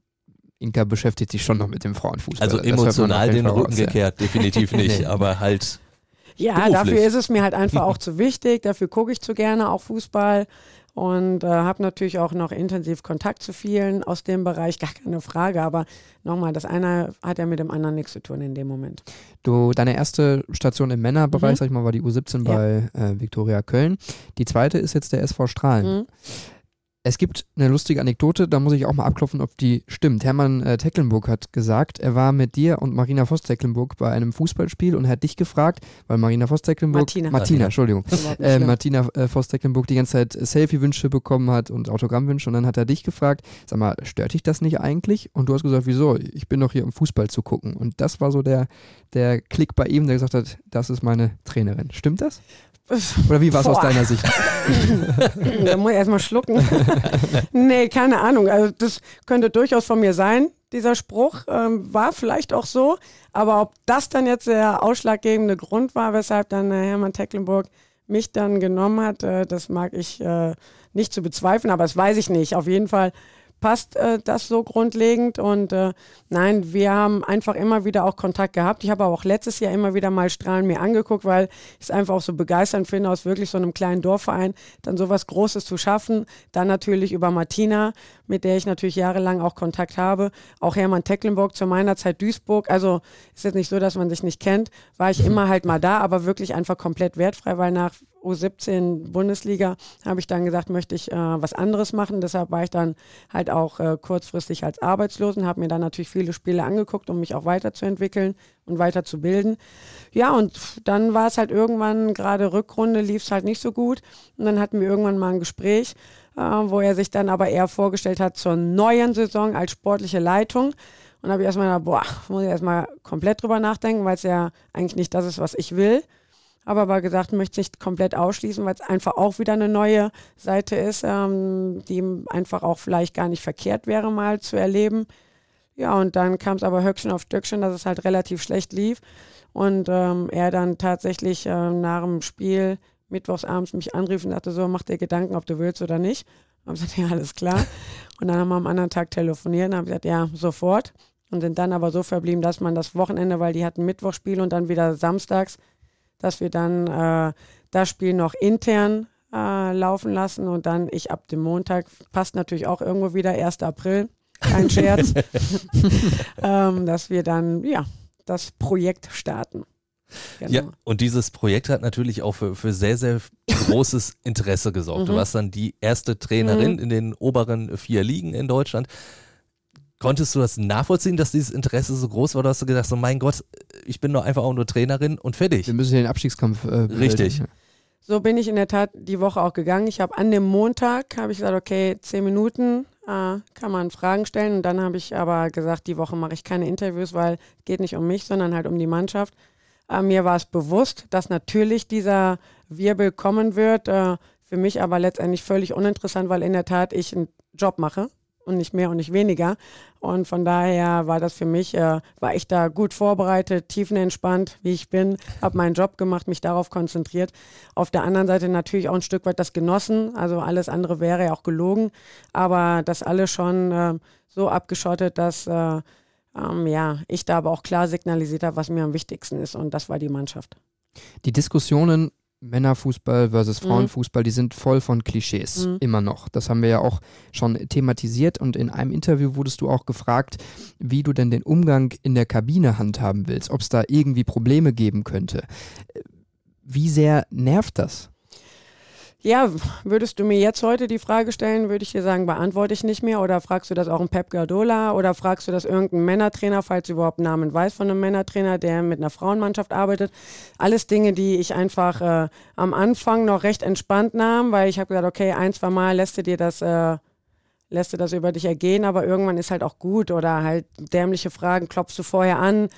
Inka beschäftigt sich schon noch mit dem Frauenfußball. Also emotional den Rücken raus, gekehrt, ja. definitiv nicht, nee. aber halt. Ja, beruflich. dafür ist es mir halt einfach auch zu wichtig. Dafür gucke ich zu gerne auch Fußball und äh, habe natürlich auch noch intensiv Kontakt zu vielen aus dem Bereich, gar keine Frage. Aber nochmal, das eine hat ja mit dem anderen nichts zu tun in dem Moment. Du, deine erste Station im Männerbereich, mhm. sag ich mal, war die U17 ja. bei äh, Viktoria Köln. Die zweite ist jetzt der SV Strahlen. Mhm. Es gibt eine lustige Anekdote, da muss ich auch mal abklopfen, ob die stimmt. Hermann äh, Tecklenburg hat gesagt, er war mit dir und Marina Voss-Tecklenburg bei einem Fußballspiel und hat dich gefragt, weil Marina Voss-Tecklenburg, Martina, Martina, Entschuldigung, äh, Martina äh, Voss-Tecklenburg die ganze Zeit Selfie-Wünsche bekommen hat und Autogrammwünsche und dann hat er dich gefragt, sag mal, stört dich das nicht eigentlich? Und du hast gesagt, wieso? Ich bin doch hier, um Fußball zu gucken. Und das war so der, der Klick bei ihm, der gesagt hat, das ist meine Trainerin. Stimmt das? Oder wie war es aus deiner Sicht? da muss ich erstmal schlucken. nee, keine Ahnung. Also das könnte durchaus von mir sein, dieser Spruch. Ähm, war vielleicht auch so. Aber ob das dann jetzt der ausschlaggebende Grund war, weshalb dann äh, Hermann Tecklenburg mich dann genommen hat, äh, das mag ich äh, nicht zu bezweifeln, aber das weiß ich nicht. Auf jeden Fall passt äh, das so grundlegend. Und äh, nein, wir haben einfach immer wieder auch Kontakt gehabt. Ich habe aber auch letztes Jahr immer wieder mal Strahlen mir angeguckt, weil ich es einfach auch so begeisternd finde, aus wirklich so einem kleinen Dorfverein dann sowas Großes zu schaffen. Dann natürlich über Martina, mit der ich natürlich jahrelang auch Kontakt habe. Auch Hermann Tecklenburg zu meiner Zeit Duisburg. Also ist jetzt nicht so, dass man sich nicht kennt. War ich immer halt mal da, aber wirklich einfach komplett wertfrei, weil nach U17 Bundesliga habe ich dann gesagt, möchte ich äh, was anderes machen. Deshalb war ich dann halt auch äh, kurzfristig als Arbeitslosen, habe mir dann natürlich viele Spiele angeguckt, um mich auch weiterzuentwickeln und weiterzubilden. Ja, und dann war es halt irgendwann, gerade Rückrunde lief es halt nicht so gut. Und dann hatten wir irgendwann mal ein Gespräch, äh, wo er sich dann aber eher vorgestellt hat zur neuen Saison als sportliche Leitung. Und habe ich erstmal gedacht, boah, muss ich erstmal komplett drüber nachdenken, weil es ja eigentlich nicht das ist, was ich will habe aber gesagt, möchte nicht komplett ausschließen, weil es einfach auch wieder eine neue Seite ist, ähm, die einfach auch vielleicht gar nicht verkehrt wäre, mal zu erleben. Ja, und dann kam es aber Höchstchen auf Stöckchen, dass es halt relativ schlecht lief. Und ähm, er dann tatsächlich äh, nach dem Spiel mittwochsabends mich anrief und sagte so, mach dir Gedanken, ob du willst oder nicht. Und ich gesagt, ja, alles klar. Und dann haben wir am anderen Tag telefoniert und haben gesagt, ja, sofort. Und sind dann aber so verblieben, dass man das Wochenende, weil die hatten Mittwochspiel und dann wieder samstags dass wir dann äh, das Spiel noch intern äh, laufen lassen und dann ich ab dem Montag, passt natürlich auch irgendwo wieder, 1. April, kein Scherz, ähm, dass wir dann, ja, das Projekt starten. Genau. Ja, und dieses Projekt hat natürlich auch für, für sehr, sehr großes Interesse gesorgt. Mhm. Du warst dann die erste Trainerin mhm. in den oberen vier Ligen in Deutschland. Konntest du das nachvollziehen, dass dieses Interesse so groß war? Oder hast du gedacht, so mein Gott, ich bin doch einfach auch nur Trainerin und fertig? Wir müssen den Abstiegskampf. Äh, Richtig. So bin ich in der Tat die Woche auch gegangen. Ich habe an dem Montag, habe ich gesagt, okay, zehn Minuten äh, kann man Fragen stellen. Und dann habe ich aber gesagt, die Woche mache ich keine Interviews, weil es geht nicht um mich, sondern halt um die Mannschaft. Äh, mir war es bewusst, dass natürlich dieser Wirbel kommen wird. Äh, für mich aber letztendlich völlig uninteressant, weil in der Tat ich einen Job mache und nicht mehr und nicht weniger. Und von daher war das für mich, äh, war ich da gut vorbereitet, tiefenentspannt, wie ich bin, habe meinen Job gemacht, mich darauf konzentriert. Auf der anderen Seite natürlich auch ein Stück weit das genossen. Also alles andere wäre ja auch gelogen. Aber das alles schon äh, so abgeschottet, dass äh, ähm, ja, ich da aber auch klar signalisiert habe, was mir am wichtigsten ist. Und das war die Mannschaft. Die Diskussionen Männerfußball versus mhm. Frauenfußball, mhm. die sind voll von Klischees, mhm. immer noch. Das haben wir ja auch schon thematisiert und in einem Interview wurdest du auch gefragt, wie du denn den Umgang in der Kabine handhaben willst, ob es da irgendwie Probleme geben könnte. Wie sehr nervt das? Ja, würdest du mir jetzt heute die Frage stellen, würde ich dir sagen, beantworte ich nicht mehr. Oder fragst du das auch einen Pep Guardiola? Oder fragst du das irgendeinen Männertrainer, falls du überhaupt Namen weißt von einem Männertrainer, der mit einer Frauenmannschaft arbeitet? Alles Dinge, die ich einfach äh, am Anfang noch recht entspannt nahm, weil ich habe gesagt, okay, ein, zwei Mal lässt du dir das... Äh, lässt du das über dich ergehen, aber irgendwann ist halt auch gut oder halt dämliche Fragen klopfst du vorher an,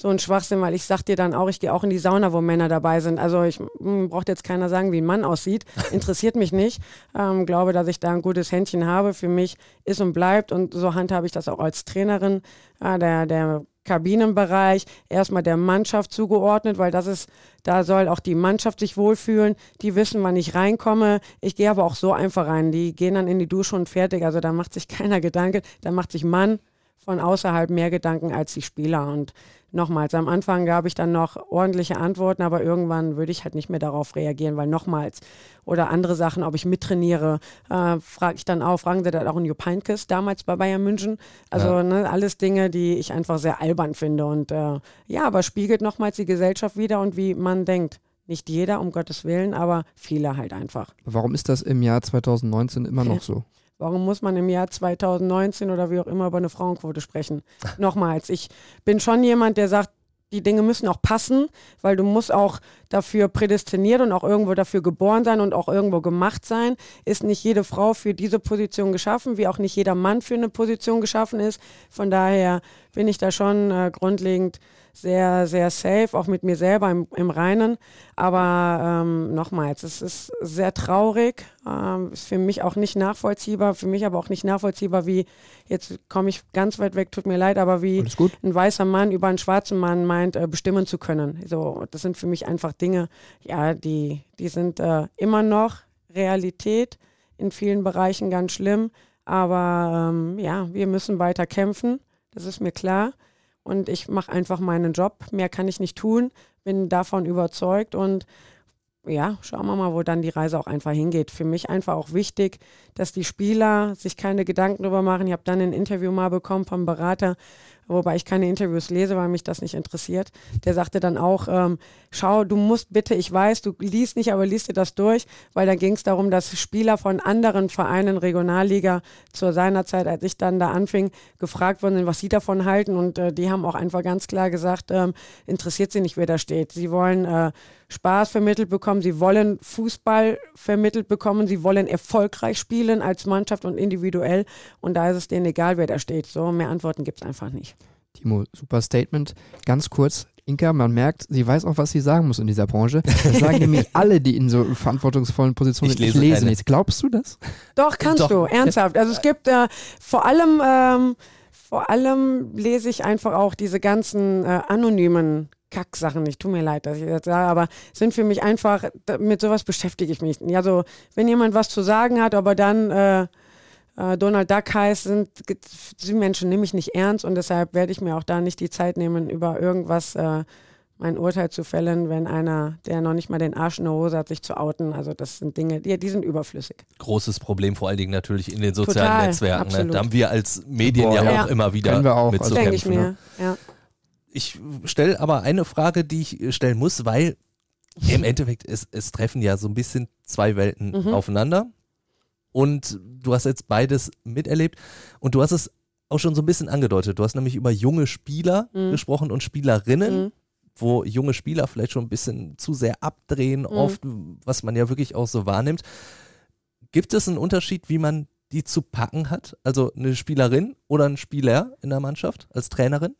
so ein Schwachsinn, weil ich sag dir dann auch, ich gehe auch in die Sauna, wo Männer dabei sind. Also ich hm, braucht jetzt keiner sagen, wie ein Mann aussieht. Interessiert mich nicht. Ähm, glaube, dass ich da ein gutes Händchen habe. Für mich ist und bleibt und so handhabe ich das auch als Trainerin. Äh, der, der Kabinenbereich erstmal der Mannschaft zugeordnet, weil das ist, da soll auch die Mannschaft sich wohlfühlen. Die wissen, wann ich reinkomme. Ich gehe aber auch so einfach rein. Die gehen dann in die Dusche und fertig. Also da macht sich keiner Gedanken. Da macht sich Mann von außerhalb mehr Gedanken als die Spieler. Und nochmals, am Anfang gab ich dann noch ordentliche Antworten, aber irgendwann würde ich halt nicht mehr darauf reagieren, weil nochmals oder andere Sachen, ob ich mittrainiere, äh, frage ich dann auch, fragen sie dann auch in Jupp Heynckes damals bei Bayern München. Also ja. ne, alles Dinge, die ich einfach sehr albern finde und äh, ja, aber spiegelt nochmals die Gesellschaft wieder und wie man denkt. Nicht jeder, um Gottes Willen, aber viele halt einfach. Warum ist das im Jahr 2019 immer noch so? Warum muss man im Jahr 2019 oder wie auch immer über eine Frauenquote sprechen? Nochmals, ich bin schon jemand, der sagt, die Dinge müssen auch passen, weil du musst auch dafür prädestiniert und auch irgendwo dafür geboren sein und auch irgendwo gemacht sein. Ist nicht jede Frau für diese Position geschaffen, wie auch nicht jeder Mann für eine Position geschaffen ist. Von daher bin ich da schon äh, grundlegend sehr, sehr safe, auch mit mir selber im, im Reinen. Aber ähm, nochmals, es ist sehr traurig, ähm, ist für mich auch nicht nachvollziehbar, für mich aber auch nicht nachvollziehbar, wie, jetzt komme ich ganz weit weg, tut mir leid, aber wie ein weißer Mann über einen schwarzen Mann meint, äh, bestimmen zu können. So, das sind für mich einfach Dinge, ja, die, die sind äh, immer noch Realität, in vielen Bereichen ganz schlimm. Aber ähm, ja, wir müssen weiter kämpfen, das ist mir klar. Und ich mache einfach meinen Job. Mehr kann ich nicht tun, bin davon überzeugt und ja, schauen wir mal, wo dann die Reise auch einfach hingeht. Für mich einfach auch wichtig, dass die Spieler sich keine Gedanken darüber machen. Ich habe dann ein Interview mal bekommen vom Berater, wobei ich keine Interviews lese, weil mich das nicht interessiert. Der sagte dann auch, ähm, schau, du musst bitte, ich weiß, du liest nicht, aber liest dir das durch, weil dann ging es darum, dass Spieler von anderen Vereinen, Regionalliga, zu seiner Zeit, als ich dann da anfing, gefragt wurden, was sie davon halten und äh, die haben auch einfach ganz klar gesagt, ähm, interessiert sie nicht, wer da steht. Sie wollen äh, Spaß vermittelt bekommen, sie wollen Fußball vermittelt bekommen, sie wollen erfolgreich spielen als Mannschaft und individuell und da ist es denen egal, wer da steht. So, mehr Antworten gibt es einfach nicht. Timo, super Statement. Ganz kurz, Inka, man merkt, sie weiß auch, was sie sagen muss in dieser Branche. Das sagen nämlich alle, die in so verantwortungsvollen Positionen Ich sind. Ich lese lese keine. nichts. Glaubst du das? Doch, kannst Doch. du, ernsthaft. Also es gibt äh, vor allem, ähm, vor allem lese ich einfach auch diese ganzen äh, anonymen Kacksachen. Ich tut mir leid, dass ich das sage, aber sind für mich einfach, mit sowas beschäftige ich mich. Ja, so, wenn jemand was zu sagen hat, aber dann äh, äh, Donald Duck heißt, sind die Menschen nehme ich nicht ernst und deshalb werde ich mir auch da nicht die Zeit nehmen, über irgendwas äh, mein Urteil zu fällen, wenn einer, der noch nicht mal den Arsch in der Hose hat, sich zu outen. Also das sind Dinge, die, die sind überflüssig. Großes Problem, vor allen Dingen natürlich in den sozialen Total, Netzwerken. Ne? Da haben wir als Medien Boah, ja, ja. auch immer wieder Können wir auch, mit also zu Denke ich kämpfen. mir. Ne? Ja. Ich stelle aber eine Frage, die ich stellen muss, weil im Endeffekt es, es treffen ja so ein bisschen zwei Welten Mhm. aufeinander. Und du hast jetzt beides miterlebt und du hast es auch schon so ein bisschen angedeutet. Du hast nämlich über junge Spieler Mhm. gesprochen und Spielerinnen, Mhm. wo junge Spieler vielleicht schon ein bisschen zu sehr abdrehen, oft, was man ja wirklich auch so wahrnimmt. Gibt es einen Unterschied, wie man die zu packen hat? Also eine Spielerin oder ein Spieler in der Mannschaft als Trainerin?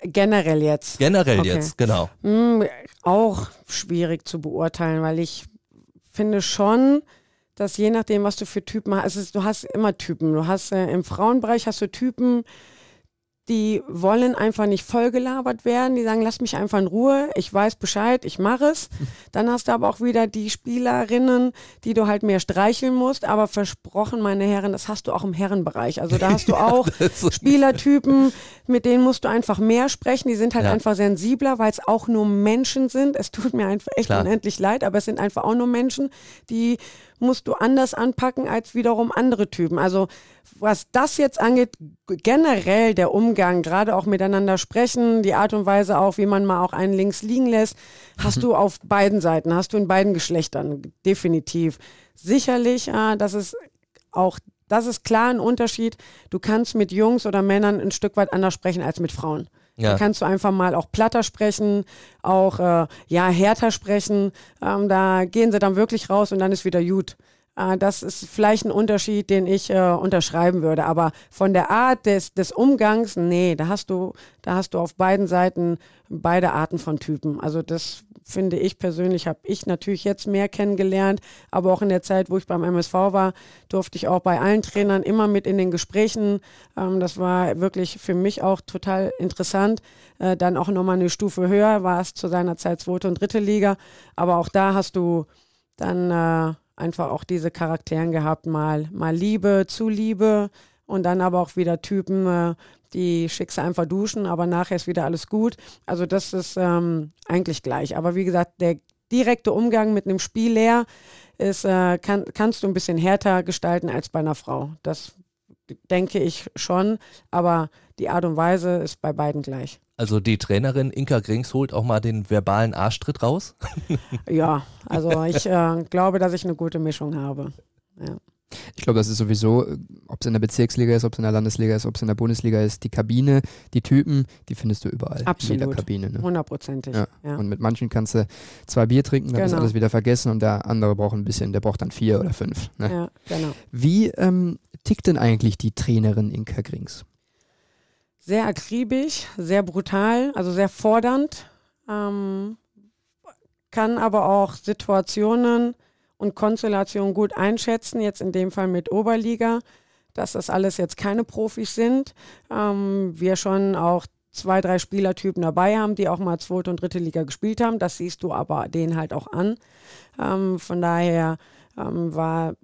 Generell jetzt. Generell Okay. jetzt, genau. Hm, auch schwierig zu beurteilen, weil ich finde schon, dass je nachdem, was du für Typen hast, ist, du hast immer Typen. Du hast äh, im Frauenbereich hast du Typen, die wollen einfach nicht vollgelabert werden. Die sagen, lass mich einfach in Ruhe. Ich weiß Bescheid, ich mache es. Dann hast du aber auch wieder die Spielerinnen, die du halt mehr streicheln musst. Aber versprochen, meine Herren, das hast du auch im Herrenbereich. Also da hast du auch Spielertypen, mit denen musst du einfach mehr sprechen. Die sind halt Ja. einfach sensibler, weil es auch nur Menschen sind. Es tut mir einfach echt Klar. unendlich leid, aber es sind einfach auch nur Menschen, die musst du anders anpacken als wiederum andere Typen. Also was das jetzt angeht, generell der Umgang, gerade auch miteinander sprechen, die Art und Weise auch, wie man mal auch einen links liegen lässt, hast du auf beiden Seiten, hast du in beiden Geschlechtern, definitiv. Sicherlich, äh, das ist auch, das ist klar ein Unterschied. Du kannst mit Jungs oder Männern ein Stück weit anders sprechen als mit Frauen. Ja. Da kannst du einfach mal auch platter sprechen, auch äh, ja härter sprechen. Ähm, da gehen sie dann wirklich raus und dann ist wieder gut. Äh, das ist vielleicht ein Unterschied, den ich äh, unterschreiben würde. Aber von der Art des, des Umgangs, nee, da hast du, da hast du auf beiden Seiten beide Arten von Typen. Also das finde ich persönlich, habe ich natürlich jetzt mehr kennengelernt, aber auch in der Zeit, wo ich beim MSV war, durfte ich auch bei allen Trainern immer mit in den Gesprächen. Ähm, das war wirklich für mich auch total interessant. Äh, dann auch nochmal eine Stufe höher, war es zu seiner Zeit zweite und dritte Liga. Aber auch da hast du dann äh, einfach auch diese Charakteren gehabt, mal, mal Liebe zu Liebe und dann aber auch wieder Typen, äh, die schickst du einfach duschen, aber nachher ist wieder alles gut. Also das ist ähm, eigentlich gleich. Aber wie gesagt, der direkte Umgang mit einem Spieler ist, äh, kann, kannst du ein bisschen härter gestalten als bei einer Frau. Das denke ich schon, aber die Art und Weise ist bei beiden gleich. Also die Trainerin Inka Grings holt auch mal den verbalen Arschtritt raus. Ja, also ich äh, glaube, dass ich eine gute Mischung habe. Ja. Ich glaube, das ist sowieso, äh, ob es in der Bezirksliga ist, ob es in der Landesliga ist, ob es in der Bundesliga ist, die Kabine, die Typen, die findest du überall. Absolut. In jeder Kabine. Ne? Hundertprozentig. Ja. Ja. Und mit manchen kannst du zwei Bier trinken, dann ist Genau. alles wieder vergessen und der andere braucht ein bisschen, der braucht dann vier oder fünf. Ne? ja, genau. Wie ähm, tickt denn eigentlich die Trainerin Inka Grings? Sehr akribisch, sehr brutal, also sehr fordernd, ähm, kann aber auch Situationen und Konstellationen gut einschätzen, jetzt in dem Fall mit Oberliga, dass das alles jetzt keine Profis sind. Ähm, wir schon auch zwei, drei Spielertypen dabei haben, die auch mal zweite und dritte Liga gespielt haben. Das siehst du aber denen halt auch an. Ähm, von daher ähm, war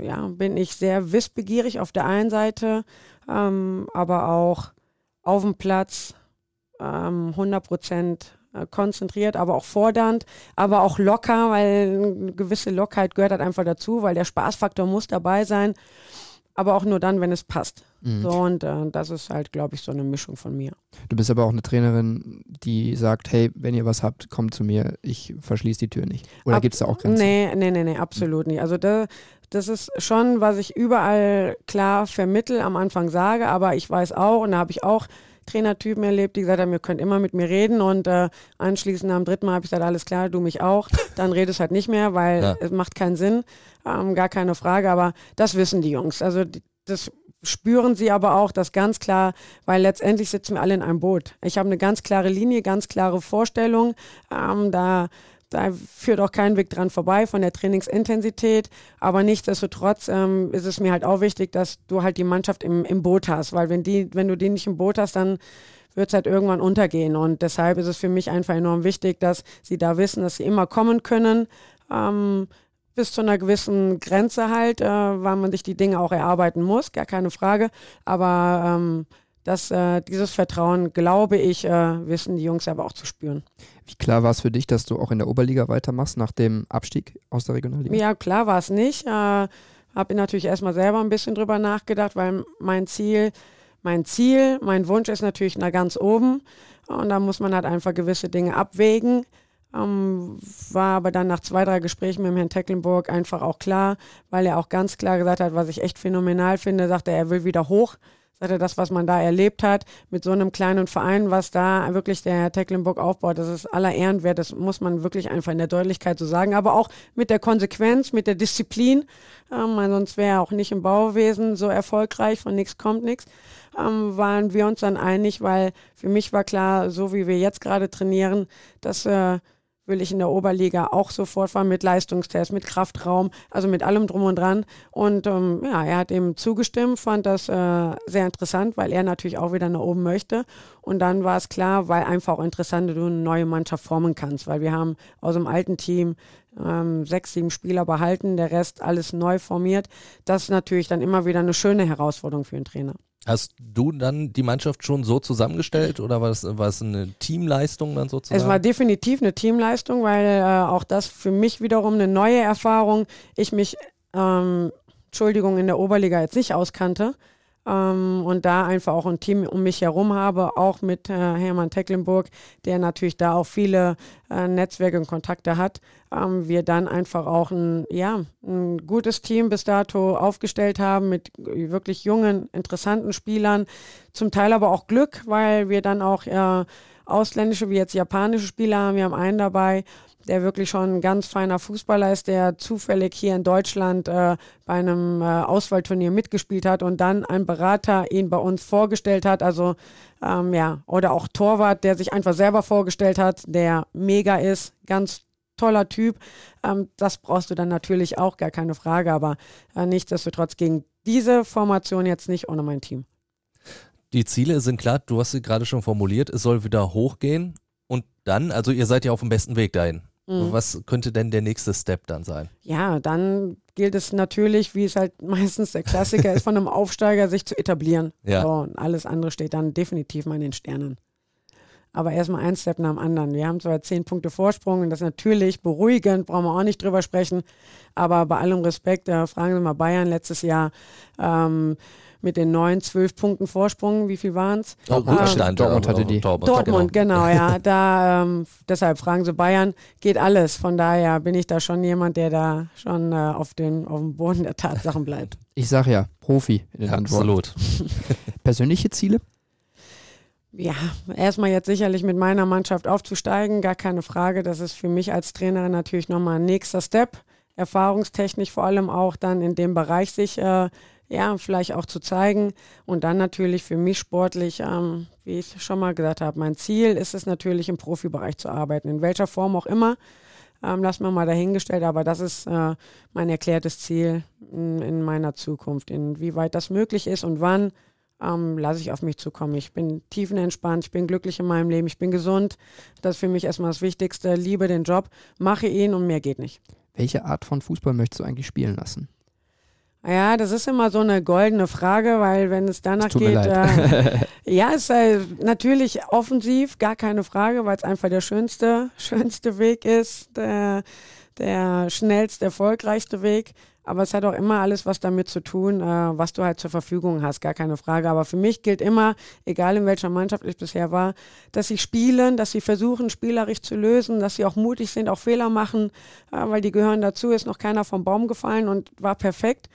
ja, bin ich sehr wissbegierig auf der einen Seite, ähm, aber auch auf dem Platz ähm, 100 Prozent äh, konzentriert, aber auch fordernd, aber auch locker, weil eine gewisse Lockheit gehört halt einfach dazu, weil der Spaßfaktor muss dabei sein, aber auch nur dann, wenn es passt. Mhm. So, und äh, das ist halt, glaube ich, so eine Mischung von mir. Du bist aber auch eine Trainerin, die sagt, hey, wenn ihr was habt, kommt zu mir, ich verschließe die Tür nicht. Oder gibt es da auch Grenzen? Nee, nee, nee, nee, absolut nicht. Also da, das ist schon, was ich überall klar vermittel, am Anfang sage, aber ich weiß auch, und da habe ich auch Trainertypen erlebt, die gesagt haben, ihr könnt immer mit mir reden und äh, anschließend am dritten Mal habe ich gesagt, alles klar, du mich auch. Dann redest halt nicht mehr, weil ja. es macht keinen Sinn, ähm, gar keine Frage, aber das wissen die Jungs. Also das spüren sie aber auch, das ganz klar, weil letztendlich sitzen wir alle in einem Boot. Ich habe eine ganz klare Linie, ganz klare Vorstellung. Ähm, da da führt auch kein Weg dran vorbei von der Trainingsintensität. Aber nichtsdestotrotz ähm, ist es mir halt auch wichtig, dass du halt die Mannschaft im, im Boot hast. Weil wenn, die, wenn du die nicht im Boot hast, dann wird es halt irgendwann untergehen. Und deshalb ist es für mich einfach enorm wichtig, dass sie da wissen, dass sie immer kommen können. Ähm, bis zu einer gewissen Grenze halt, äh, weil man sich die Dinge auch erarbeiten muss, gar keine Frage. Aber ähm, dass äh, dieses Vertrauen, glaube ich, äh, wissen die Jungs aber auch zu spüren. Wie klar war es für dich, dass du auch in der Oberliga weitermachst nach dem Abstieg aus der Regionalliga? Ja, klar war es nicht. Äh, Habe natürlich erstmal selber ein bisschen drüber nachgedacht, weil mein Ziel, mein Ziel, mein Wunsch ist natürlich nach ganz oben. Und da muss man halt einfach gewisse Dinge abwägen. Ähm, war aber dann nach zwei, drei Gesprächen mit dem Herrn Tecklenburg einfach auch klar, weil er auch ganz klar gesagt hat, was ich echt phänomenal finde, sagte er, er will wieder hoch sagte, das, was man da erlebt hat, mit so einem kleinen Verein, was da wirklich der Tecklenburg aufbaut, das ist aller Ehren wert, das muss man wirklich einfach in der Deutlichkeit so sagen, aber auch mit der Konsequenz, mit der Disziplin, ähm, sonst wäre er auch nicht im Bauwesen so erfolgreich, von nichts kommt nichts, ähm, waren wir uns dann einig, weil für mich war klar, so wie wir jetzt gerade trainieren, dass äh, will ich in der Oberliga auch sofort fahren mit Leistungstest, mit Kraftraum, also mit allem drum und dran. Und ähm, ja, er hat eben zugestimmt, fand das äh, sehr interessant, weil er natürlich auch wieder nach oben möchte. Und dann war es klar, weil einfach auch interessant, du eine neue Mannschaft formen kannst, weil wir haben aus dem alten Team ähm, sechs, sieben Spieler behalten, der Rest alles neu formiert. Das ist natürlich dann immer wieder eine schöne Herausforderung für einen Trainer. Hast du dann die Mannschaft schon so zusammengestellt oder war es, war es eine Teamleistung dann sozusagen? Es war definitiv eine Teamleistung, weil äh, auch das für mich wiederum eine neue Erfahrung. Ich mich, ähm, Entschuldigung, in der Oberliga jetzt nicht auskannte ähm, und da einfach auch ein Team um mich herum habe, auch mit äh, Hermann Tecklenburg, der natürlich da auch viele äh, Netzwerke und Kontakte hat, ähm, wir dann einfach auch ein, ja, ein gutes Team bis dato aufgestellt haben mit wirklich jungen, interessanten Spielern, zum Teil aber auch Glück, weil wir dann auch äh, ausländische wie jetzt japanische Spieler haben. Wir haben einen dabei, der wirklich schon ein ganz feiner Fußballer ist, der zufällig hier in Deutschland äh, bei einem äh, Auswahlturnier mitgespielt hat und dann ein Berater ihn bei uns vorgestellt hat. Also ähm, ja, oder auch Torwart, der sich einfach selber vorgestellt hat, der mega ist, ganz toller Typ. Ähm, das brauchst du dann natürlich auch, gar keine Frage, aber äh, nichtsdestotrotz gegen diese Formation jetzt nicht ohne mein Team. Die Ziele sind klar, du hast sie gerade schon formuliert, es soll wieder hochgehen und dann, also ihr seid ja auf dem besten Weg dahin. Mhm. Was könnte denn der nächste Step dann sein? Ja, dann gilt es natürlich, wie es halt meistens der Klassiker ist, von einem Aufsteiger sich zu etablieren. Ja. So, und alles andere steht dann definitiv mal in den Sternen. Aber erstmal ein Step nach dem anderen. Wir haben zwar zehn Punkte Vorsprung und das ist natürlich beruhigend, brauchen wir auch nicht drüber sprechen. Aber bei allem Respekt, äh, fragen Sie mal Bayern letztes Jahr. Ähm, mit den neun, zwölf Punkten Vorsprung. Wie viel waren es? Oh, ähm, Dortmund hatte die. Dortmund, Dortmund genau. genau, ja. Da, ähm, deshalb fragen Sie Bayern, geht alles. Von daher bin ich da schon jemand, der da schon äh, auf, den, auf dem Boden der Tatsachen bleibt. Ich sage ja, Profi in den ja, Absolut. Persönliche Ziele? Ja, erstmal jetzt sicherlich mit meiner Mannschaft aufzusteigen, gar keine Frage. Das ist für mich als Trainerin natürlich nochmal ein nächster Step. Erfahrungstechnisch vor allem auch dann in dem Bereich sich äh, ja, vielleicht auch zu zeigen. Und dann natürlich für mich sportlich, ähm, wie ich schon mal gesagt habe, mein Ziel ist es natürlich im Profibereich zu arbeiten, in welcher Form auch immer. Ähm, lassen wir mal dahingestellt, aber das ist äh, mein erklärtes Ziel in, in, meiner Zukunft. Inwieweit das möglich ist und wann, ähm, lasse ich auf mich zukommen. Ich bin tiefenentspannt, ich bin glücklich in meinem Leben, ich bin gesund. Das ist für mich erstmal das Wichtigste. Liebe den Job, mache ihn und mehr geht nicht. Welche Art von Fußball möchtest du eigentlich spielen lassen? Ja, das ist immer so eine goldene Frage, weil wenn es danach geht, äh, ja, ist äh, natürlich offensiv, gar keine Frage, weil es einfach der schönste, schönste Weg ist, der, der schnellst erfolgreichste Weg. Aber es hat auch immer alles was damit zu tun, äh, was du halt zur Verfügung hast, gar keine Frage. Aber für mich gilt immer, egal in welcher Mannschaft ich bisher war, dass sie spielen, dass sie versuchen, spielerisch zu lösen, dass sie auch mutig sind, auch Fehler machen, äh, weil die gehören dazu, ist noch keiner vom Baum gefallen und war perfekt.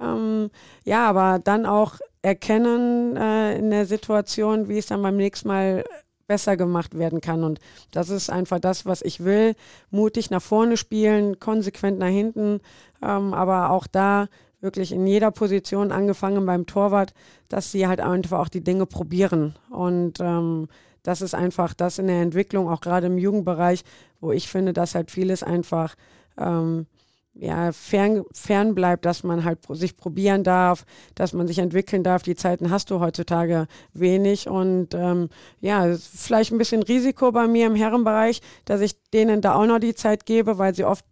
Ähm, ja, aber dann auch erkennen äh, in der Situation, wie es dann beim nächsten Mal besser gemacht werden kann. Und das ist einfach das, was ich will. Mutig nach vorne spielen, konsequent nach hinten, ähm, aber auch da wirklich in jeder Position, angefangen beim Torwart, dass sie halt einfach auch die Dinge probieren. Und ähm, das ist einfach das in der Entwicklung, auch gerade im Jugendbereich, wo ich finde, dass halt vieles einfach ähm, ja, fern, fern bleibt, dass man halt sich probieren darf, dass man sich entwickeln darf. Die Zeiten hast du heutzutage wenig und ähm, ja, vielleicht ein bisschen Risiko bei mir im Herrenbereich, dass ich denen da auch noch die Zeit gebe, weil sie oft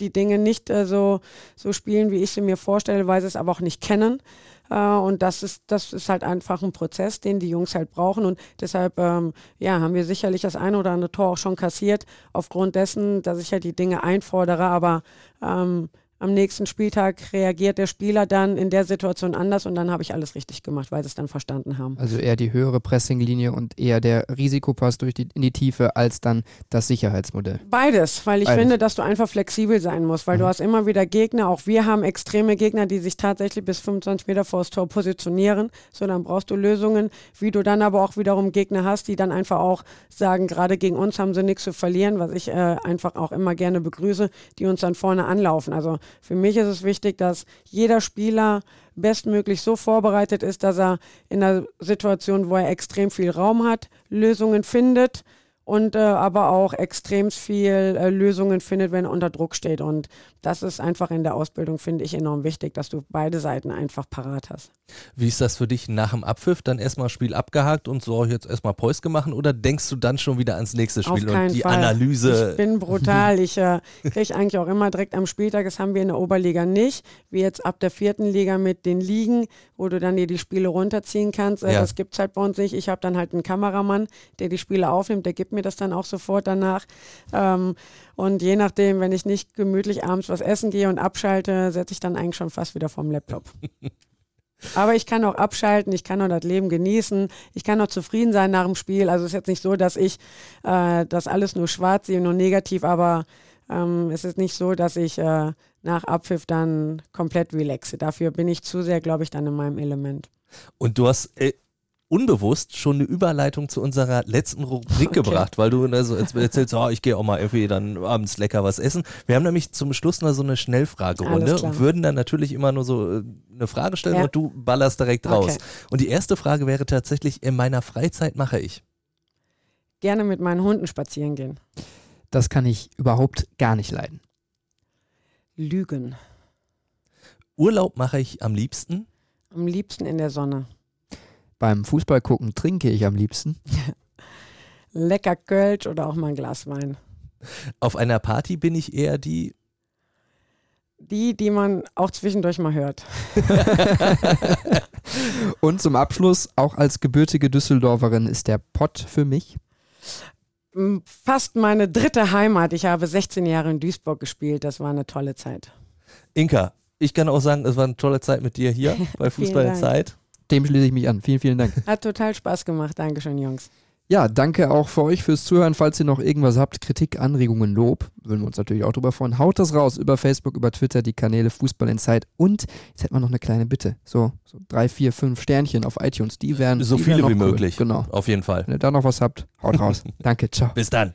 die Dinge nicht äh, so, so spielen, wie ich sie mir vorstelle, weil sie es aber auch nicht kennen. Äh, und das ist, das ist halt einfach ein Prozess, den die Jungs halt brauchen. Und deshalb, ähm, ja, haben wir sicherlich das eine oder andere Tor auch schon kassiert, aufgrund dessen, dass ich halt die Dinge einfordere. Aber ähm, am nächsten Spieltag reagiert der Spieler dann in der Situation anders und dann habe ich alles richtig gemacht, weil sie es dann verstanden haben. Also eher die höhere Pressinglinie und eher der Risikopass durch die, in die Tiefe als dann das Sicherheitsmodell. Beides, weil ich Beides. finde, dass du einfach flexibel sein musst, weil Mhm. du hast immer wieder Gegner, auch wir haben extreme Gegner, die sich tatsächlich bis 25 Meter vor das Tor positionieren. So, dann brauchst du Lösungen, wie du dann aber auch wiederum Gegner hast, die dann einfach auch sagen, gerade gegen uns haben sie nichts zu verlieren, was ich äh, einfach auch immer gerne begrüße, die uns dann vorne anlaufen. Also für mich ist es wichtig, dass jeder Spieler bestmöglich so vorbereitet ist, dass er in einer Situation, wo er extrem viel Raum hat, Lösungen findet und äh, aber auch extrem viel äh, Lösungen findet, wenn er unter Druck steht. Und das ist einfach in der Ausbildung, finde ich, enorm wichtig, dass du beide Seiten einfach parat hast. Wie ist das für dich nach dem Abpfiff? Dann erstmal Spiel abgehakt und so jetzt erstmal Päuske machen oder denkst du dann schon wieder ans nächste Auf Spiel keinen und die Fall. Analyse? Ich bin brutal. Ich äh, kriege eigentlich auch immer direkt am Spieltag, das haben wir in der Oberliga nicht, wie jetzt ab der vierten Liga mit den Ligen, wo du dann dir die Spiele runterziehen kannst. Äh, Ja. Das gibt's halt bei uns nicht. Ich habe dann halt einen Kameramann, der die Spiele aufnimmt, der gibt mir das dann auch sofort danach. Ähm, und je nachdem, wenn ich nicht gemütlich abends was essen gehe und abschalte, setze ich dann eigentlich schon fast wieder vom Laptop. Aber ich kann auch abschalten, ich kann auch das Leben genießen, ich kann auch zufrieden sein nach dem Spiel. Also es ist jetzt nicht so, dass ich äh, das alles nur schwarz sehe, nur negativ, aber ähm, es ist nicht so, dass ich äh, nach Abpfiff dann komplett relaxe. Dafür bin ich zu sehr, glaube ich, dann in meinem Element. Und du hast äh, unbewusst schon eine Überleitung zu unserer letzten Rubrik gebracht, weil du also jetzt erzählst, oh, ich gehe auch mal irgendwie dann abends lecker was essen. Wir haben nämlich zum Schluss noch so eine Schnellfragerunde und würden dann natürlich immer nur so äh, eine Frage stellen Ja. und du ballerst direkt raus. Okay. Und die erste Frage wäre tatsächlich, in meiner Freizeit mache ich. Gerne mit meinen Hunden spazieren gehen. Das kann ich überhaupt gar nicht leiden. Lügen. Urlaub mache ich am liebsten. Am liebsten in der Sonne. Beim Fußball gucken trinke ich am liebsten. Lecker Kölsch oder auch mal ein Glas Wein. Auf einer Party bin ich eher die. Die, die man auch zwischendurch mal hört. Und zum Abschluss, auch als gebürtige Düsseldorferin ist der Pott für mich. Fast meine dritte Heimat. Ich habe 16 Jahre in Duisburg gespielt. Das war eine tolle Zeit. Inka, ich kann auch sagen, es war eine tolle Zeit mit dir hier bei Fußball in Dank. Zeit. Dem schließe ich mich an. Vielen, vielen Dank. Hat total Spaß gemacht. Dankeschön, Jungs. Ja, danke auch für euch fürs Zuhören. Falls ihr noch irgendwas habt, Kritik, Anregungen, Lob, würden wir uns natürlich auch drüber freuen. Haut das raus über Facebook, über Twitter, die Kanäle Fußball in Zeit. Und jetzt hätten wir noch eine kleine Bitte. So, so drei, vier, fünf Sternchen auf iTunes. Die wären So die viele wären wie cool. möglich. Genau. Auf jeden Fall. Wenn ihr da noch was habt, haut raus. danke, ciao. Bis dann.